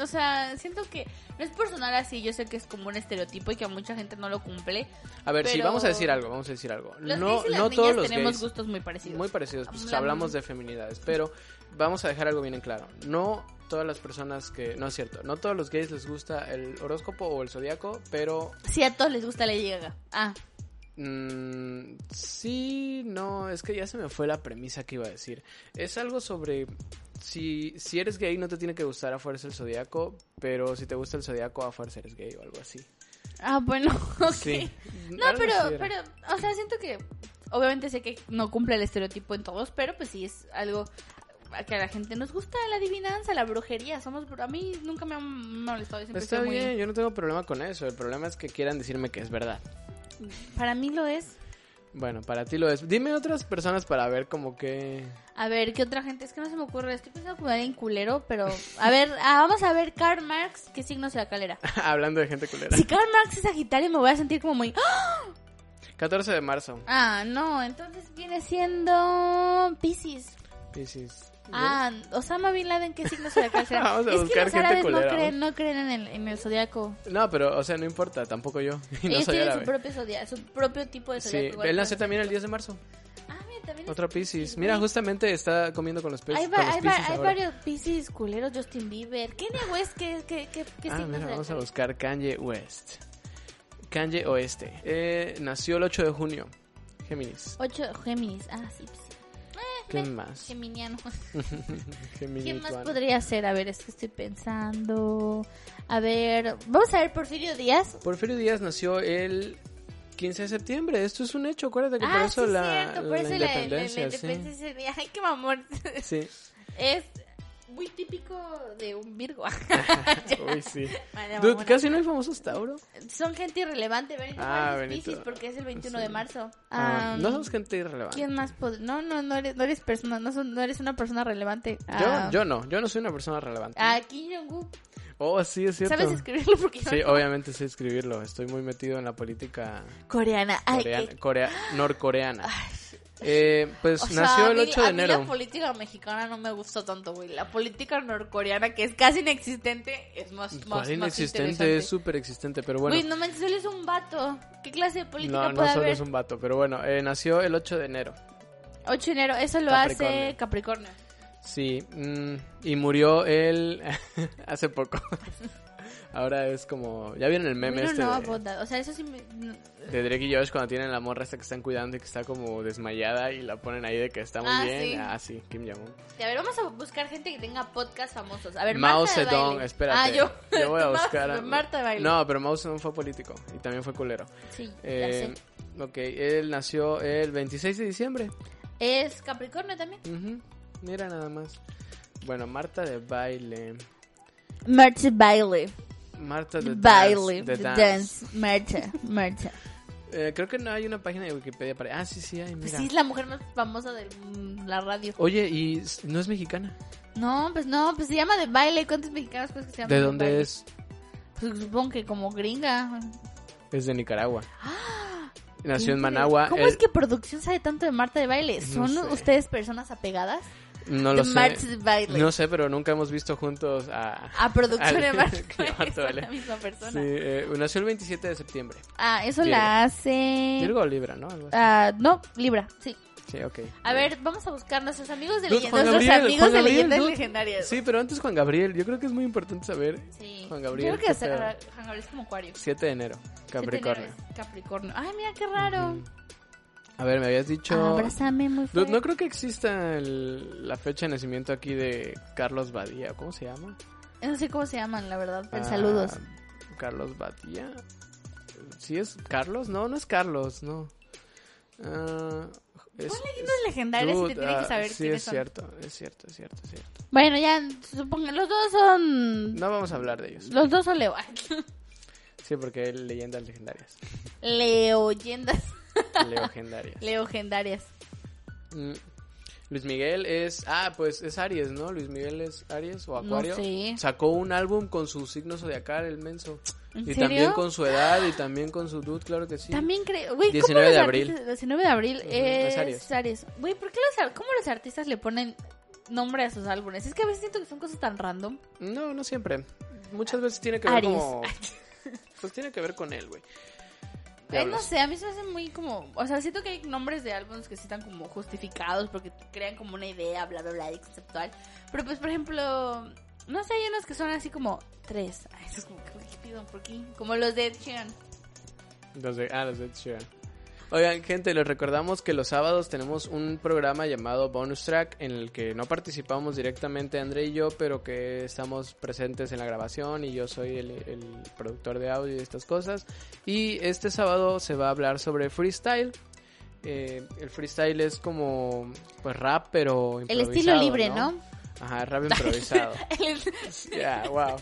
Speaker 2: o, sea, siento que no es personal así, yo sé que es como un estereotipo y que a mucha gente no lo cumple.
Speaker 1: A ver, sí, vamos a decir algo, vamos a decir algo. no no todos los
Speaker 2: tenemos gustos muy parecidos.
Speaker 1: Muy parecidos, pues, hablamos de feminidades, pero vamos a dejar algo bien en claro. No todas las personas que... No es cierto, no todos los gays les gusta el horóscopo o el zodiaco, pero...
Speaker 2: Sí, a todos les gusta la llega. Ah.
Speaker 1: Mm, sí, no, es que ya se me fue la premisa que iba a decir. Es algo sobre si, si eres gay no te tiene que gustar a fuerza el zodiaco, pero si te gusta el zodiaco a fuerza eres gay o algo así.
Speaker 2: Ah, bueno, ok. No, pero, pero, o sea, siento que obviamente sé que no cumple el estereotipo en todos, pero pues sí es algo que a la gente nos gusta la adivinanza, la brujería. Somos a mí nunca me han molestado.
Speaker 1: Está bien, yo no tengo problema con eso. El problema es que quieran decirme que es verdad.
Speaker 2: Para mí lo es.
Speaker 1: Bueno, para ti lo es. Dime otras personas para ver como que...
Speaker 2: A ver, ¿qué otra gente? Es que no se me ocurre. Estoy pensando como alguien culero, pero... A ver, ah, vamos a ver Karl Marx. ¿Qué signo se la calera?
Speaker 1: Hablando de gente culera.
Speaker 2: Si Karl Marx es Sagitario me voy a sentir como muy...
Speaker 1: 14 de marzo.
Speaker 2: Ah, no. Entonces viene siendo Pisces.
Speaker 1: Pisces.
Speaker 2: Ah, Osama Bin Laden, ¿qué signo zodiacal será?
Speaker 1: Vamos a es buscar que los gente
Speaker 2: culera, no creen, no creen en el, en el zodiaco.
Speaker 1: No, pero, o sea, no importa, tampoco yo.
Speaker 2: Y no soy su propio zodiaco, su propio tipo de zodiaco.
Speaker 1: Sí, él nació también el 10 de marzo.
Speaker 2: Ah, mira, también
Speaker 1: Otro Pisces. Mira, justamente está comiendo con los peces.
Speaker 2: Hay, hay, hay varios Pisces culeros, Justin Bieber. Kanye West, ¿qué, qué, qué, qué
Speaker 1: ah, mira, vamos a buscar Kanye West. Kanye Oeste. Eh, nació el 8 de junio. Géminis.
Speaker 2: 8 Géminis, ah, sí, sí.
Speaker 1: ¿Qué más?
Speaker 2: Geminiano. ¿Qué más podría ser? A ver, es que estoy pensando. A ver, vamos a ver Porfirio Díaz.
Speaker 1: Porfirio Díaz nació el 15 de septiembre. Esto es un hecho, acuérdate que
Speaker 2: por
Speaker 1: ah, eso
Speaker 2: sí,
Speaker 1: la,
Speaker 2: cierto, por eso
Speaker 1: independencia.
Speaker 2: La, la, independencia sí. Ay, qué mamón.
Speaker 1: Sí.
Speaker 2: Es muy típico de un Virgo.
Speaker 1: Uy, sí. Dude, casi no hay famosos Tauro.
Speaker 2: Son gente irrelevante, Benito ah, Benito. porque es el 21 de marzo. Ah,
Speaker 1: no somos gente irrelevante.
Speaker 2: ¿Quién más? No, no, no eres, no eres persona, no, no eres una persona relevante.
Speaker 1: Yo, ah. yo no, yo no soy una persona relevante.
Speaker 2: Ah, Kim Jong-un.
Speaker 1: Oh, sí, es cierto.
Speaker 2: ¿Sabes escribirlo? Porque
Speaker 1: sí, obviamente sé escribirlo. Estoy muy metido en la política
Speaker 2: coreana.
Speaker 1: Ay, Corea, norcoreana. Eh, pues nació el 8 de enero.
Speaker 2: A mí la política mexicana no me gustó tanto, güey. La política norcoreana, que es casi inexistente, es más, más,
Speaker 1: inexistente, es súper existente, pero bueno.
Speaker 2: Güey, no manches, él es un vato. ¿Qué clase de política
Speaker 1: no,
Speaker 2: puede
Speaker 1: no
Speaker 2: solo
Speaker 1: es un vato, pero bueno, eh, nació el 8 de enero.
Speaker 2: 8 de enero, eso lo hace Capricornio.
Speaker 1: Sí, mm, y murió él hace poco. Ahora es como. ¿Ya vieron el meme este?
Speaker 2: De, o sea, eso sí
Speaker 1: De Drake y Josh cuando tienen la morra esta que están cuidando y que está como desmayada y la ponen ahí de que está muy
Speaker 2: ah,
Speaker 1: bien. Ah, sí, Kim Jong-un.
Speaker 2: a ver, vamos a buscar gente que tenga podcast famosos. A ver,
Speaker 1: Mao Zedong, espérate.
Speaker 2: Ah, yo.
Speaker 1: Yo voy a buscar.
Speaker 2: a... Marta de baile.
Speaker 1: No, pero Mao Zedong fue político y también fue culero.
Speaker 2: Sí, eh,
Speaker 1: Ok, él nació el 26 de diciembre.
Speaker 2: Es Capricornio también.
Speaker 1: Mira nada más. Bueno, Marta de baile.
Speaker 2: Marta de baile.
Speaker 1: Marta de
Speaker 2: Baile,
Speaker 1: dance,
Speaker 2: dance. Marta, Marta.
Speaker 1: Eh, creo que no hay una página de Wikipedia para... Ah, sí, sí hay, mira.
Speaker 2: Sí, es la mujer más famosa de la radio.
Speaker 1: Oye, ¿y no es mexicana?
Speaker 2: No, pues no, pues se llama de baile. ¿Cuántos mexicanos crees que se llama?
Speaker 1: ¿De dónde es?
Speaker 2: Pues supongo que como gringa.
Speaker 1: Es de Nicaragua. ¡Ah! Nació en Managua.
Speaker 2: ¿Cómo es que producción sabe tanto de Marta de baile? ¿Son ustedes personas apegadas?
Speaker 1: No lo sé. No sé, pero nunca hemos visto juntos a...
Speaker 2: A producción de Marta
Speaker 1: la misma persona. Sí, eh, nació el 27 de septiembre.
Speaker 2: Ah, eso la hace...
Speaker 1: Virgo o Libra, ¿no?
Speaker 2: Ah, no, Libra, sí.
Speaker 1: Sí, ok.
Speaker 2: A ver, vamos a buscar nuestros amigos de leyendas. Nuestros amigos de leyendas legendarias.
Speaker 1: Sí, pero antes Juan Gabriel. Yo creo que es muy importante saber. Sí. Juan Gabriel.
Speaker 2: Yo creo que Juan Gabriel es como Acuario.
Speaker 1: 7 de enero. Capricornio.
Speaker 2: Capricornio. Ay, mira qué raro.
Speaker 1: A ver, me habías dicho...
Speaker 2: Abrázame muy fuerte.
Speaker 1: No, creo que exista la fecha de nacimiento aquí de Carlos Badía. ¿Cómo se llama?
Speaker 2: No sé cómo se llaman, la verdad. Pero ah, saludos.
Speaker 1: Carlos Badía. ¿Sí es Carlos? No, no es Carlos, no. Uh,
Speaker 2: es, legendarias y te que ah, saber
Speaker 1: sí, es cierto, es cierto, es cierto, es cierto.
Speaker 2: Bueno, ya, supongo, los dos son...
Speaker 1: No vamos a hablar de ellos.
Speaker 2: Los dos son Leo.
Speaker 1: sí, porque hay leyendas legendarias.
Speaker 2: Leoyendas.
Speaker 1: Leogendarias.
Speaker 2: Leogendarias.
Speaker 1: Mm. Luis Miguel es. Ah, pues es Aries, ¿no? Luis Miguel es Aries o Acuario. Sacó un álbum con su signo zodiacal, el menso. y también con su edad y también con su dude, claro que sí.
Speaker 2: También creo.
Speaker 1: 19 de abril.
Speaker 2: 19 de abril es, Aries. Güey, ¿por qué los, cómo los artistas le ponen nombre a sus álbumes. Es que a veces siento que son cosas tan random.
Speaker 1: No, no siempre. Muchas veces tiene que ver
Speaker 2: Aries.
Speaker 1: como... Pues tiene que ver con él, güey.
Speaker 2: Eh, no sé, a mí se me hace muy como... O sea, siento que hay nombres de álbumes que sí están como justificados porque crean como una idea, bla, bla, bla, conceptual. Pero pues, por ejemplo... No sé, hay unos que son así como tres. Ay, eso es como ¿qué pido? ¿Por qué? Como los de Ed Sheeran.
Speaker 1: Los de, ah, los de Ed Sheeran. Oigan, gente, les recordamos que los sábados tenemos un programa llamado Bonus Track en el que no participamos directamente André y yo, pero que estamos presentes en la grabación y yo soy el, el productor de audio y estas cosas. Y este sábado se va a hablar sobre freestyle. Eh, el freestyle es como pues rap, pero
Speaker 2: El estilo
Speaker 1: improvisado,
Speaker 2: libre, ¿no?
Speaker 1: Ajá, rap improvisado. Ya, wow.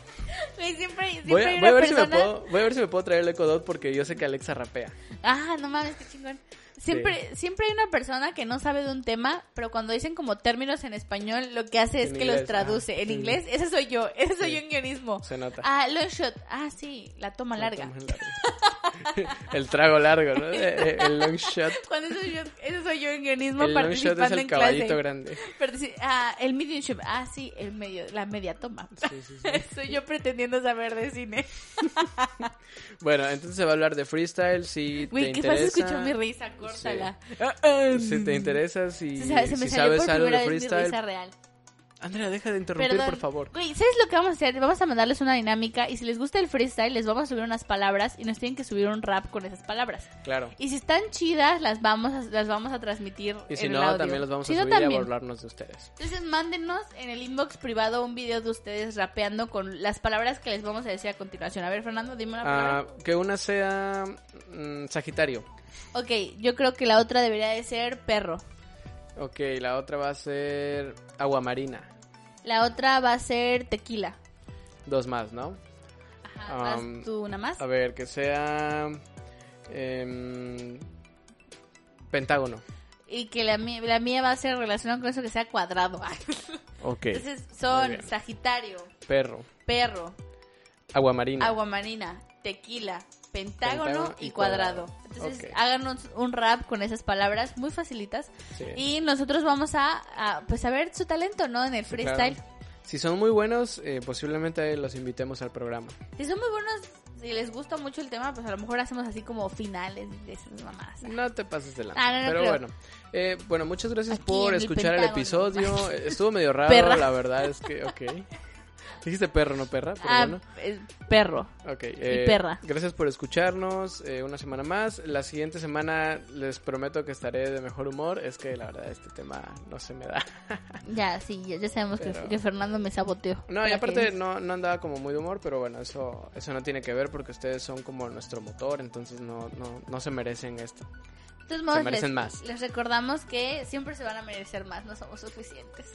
Speaker 2: Siempre, siempre
Speaker 1: Voy,
Speaker 2: hay
Speaker 1: voy a ver si me puedo, voy a ver si me puedo traer el Echo Dot porque yo sé que Alexa rapea.
Speaker 2: Ah, no mames, qué chingón. Siempre, siempre hay una persona que no sabe de un tema, pero cuando dicen como términos en español, lo que hace es
Speaker 1: En
Speaker 2: que los traduce.
Speaker 1: ajá.
Speaker 2: En
Speaker 1: Sí.
Speaker 2: inglés, ese soy yo, ese soy yo en guionismo.
Speaker 1: Se nota.
Speaker 2: Ah, long shot. Ah, sí, la toma larga.
Speaker 1: el trago largo, ¿no? Eh, El long shot.
Speaker 2: Cuando eso, yo, eso soy yo en guionismo
Speaker 1: El long shot es
Speaker 2: participando
Speaker 1: el caballito
Speaker 2: clase.
Speaker 1: grande.
Speaker 2: Partici- ah, el medium shot. Ah, sí, el medio, la media toma.
Speaker 1: Sí, sí, sí.
Speaker 2: soy yo pretendiendo saber de cine.
Speaker 1: Bueno, entonces se va a hablar de freestyle. Si
Speaker 2: Güey,
Speaker 1: te
Speaker 2: qué
Speaker 1: interesa.
Speaker 2: escuchó mi risa, córtala.
Speaker 1: Si te interesa, si,
Speaker 2: Se, se me
Speaker 1: si
Speaker 2: salió
Speaker 1: sabes
Speaker 2: por
Speaker 1: algo de
Speaker 2: vez mi
Speaker 1: freestyle.
Speaker 2: risa real.
Speaker 1: Andrea, deja de interrumpir,
Speaker 2: Perdón.
Speaker 1: por favor.
Speaker 2: Güey, ¿sabes lo que vamos a hacer? Vamos a mandarles una dinámica y si les gusta el freestyle, les vamos a subir unas palabras y nos tienen que subir un rap con esas palabras.
Speaker 1: Claro.
Speaker 2: Y si están chidas, las vamos a, las vamos a transmitir.
Speaker 1: Y si
Speaker 2: en
Speaker 1: no,
Speaker 2: el audio.
Speaker 1: también los vamos a
Speaker 2: no,
Speaker 1: subir y a burlarnos de ustedes.
Speaker 2: Entonces mándenos en el inbox privado un video de ustedes rapeando con las palabras que les vamos a decir a continuación. A ver, Fernando, dime una palabra.
Speaker 1: Ah, que una sea mm, Sagitario.
Speaker 2: Ok, yo creo que la otra debería de ser perro.
Speaker 1: Ok, la otra va a ser Aguamarina.
Speaker 2: La otra va a ser tequila.
Speaker 1: Dos más, ¿no?
Speaker 2: Ajá, ¿vas
Speaker 1: Um,
Speaker 2: tú una más?
Speaker 1: A ver, que sea. em, Pentágono.
Speaker 2: Y que la, mía- la mía va a ser relacionada con eso que sea cuadrado.
Speaker 1: Ok.
Speaker 2: Entonces son. Sagitario,
Speaker 1: Perro.
Speaker 2: perro,
Speaker 1: Aguamarina.
Speaker 2: aguamarina, tequila, pentágono,
Speaker 1: Pentágono
Speaker 2: y
Speaker 1: y
Speaker 2: cuadrado.
Speaker 1: cuadrado.
Speaker 2: Entonces
Speaker 1: Ok.
Speaker 2: háganos un rap con esas palabras muy facilitas
Speaker 1: Sí.
Speaker 2: y nosotros vamos a, a, pues a ver su talento, ¿no? En el freestyle.
Speaker 1: claro. Si son muy buenos, eh, posiblemente los invitemos al programa.
Speaker 2: Si son muy buenos, si les gusta mucho el tema, pues a lo mejor hacemos así como finales de esas mamás.
Speaker 1: No te pases de lanza.
Speaker 2: Ah, no, no
Speaker 1: Pero
Speaker 2: creo.
Speaker 1: bueno. Eh, bueno, muchas gracias
Speaker 2: Aquí
Speaker 1: por
Speaker 2: el
Speaker 1: escuchar el episodio. Estuvo medio raro,
Speaker 2: Perra.
Speaker 1: la verdad es que, ok. Dijiste perro, no perra, pero
Speaker 2: Ah,
Speaker 1: bueno.
Speaker 2: eh, perro.
Speaker 1: Ok, eh,
Speaker 2: perra.
Speaker 1: Gracias por escucharnos eh, una semana más. La siguiente semana les prometo que estaré de mejor humor. Es que la verdad este tema no se me da.
Speaker 2: Ya, sí, ya, ya sabemos que-
Speaker 1: Pero-
Speaker 2: que, Fernando me saboteó.
Speaker 1: No, y aparte
Speaker 2: que-
Speaker 1: no, no andaba como muy de humor, pero bueno, eso, eso no tiene que ver porque ustedes son como nuestro motor, entonces no, no, no se merecen esto. Merecen
Speaker 2: les,
Speaker 1: más.
Speaker 2: les recordamos que siempre se van a merecer más, no somos suficientes.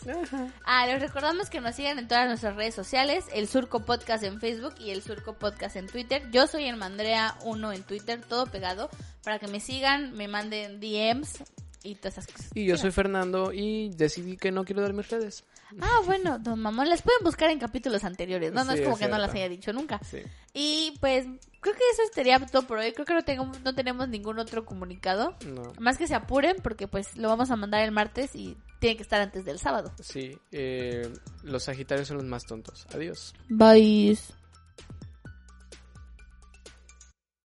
Speaker 2: Ah, les recordamos que nos sigan en todas nuestras redes sociales, el Surco Podcast en Facebook y el Surco Podcast en Twitter. Yo soy el Mandrea1 en Twitter, todo pegado, para que me sigan, me manden DMs y todas esas cosas.
Speaker 1: Y yo soy Fernando y decidí que no quiero dar mis redes.
Speaker 2: Ah, bueno, don Mamón, las pueden buscar en capítulos anteriores, ¿no? No
Speaker 1: Sí,
Speaker 2: es como
Speaker 1: es
Speaker 2: que no las haya dicho nunca.
Speaker 1: Sí.
Speaker 2: Y pues, creo que eso sería todo por hoy. Creo que no, tengo, no tenemos ningún otro comunicado.
Speaker 1: No.
Speaker 2: Más que se apuren porque pues lo vamos a mandar el martes y tiene que estar antes del sábado.
Speaker 1: Sí, eh, los Sagitarios son los más tontos. Adiós.
Speaker 2: Bye.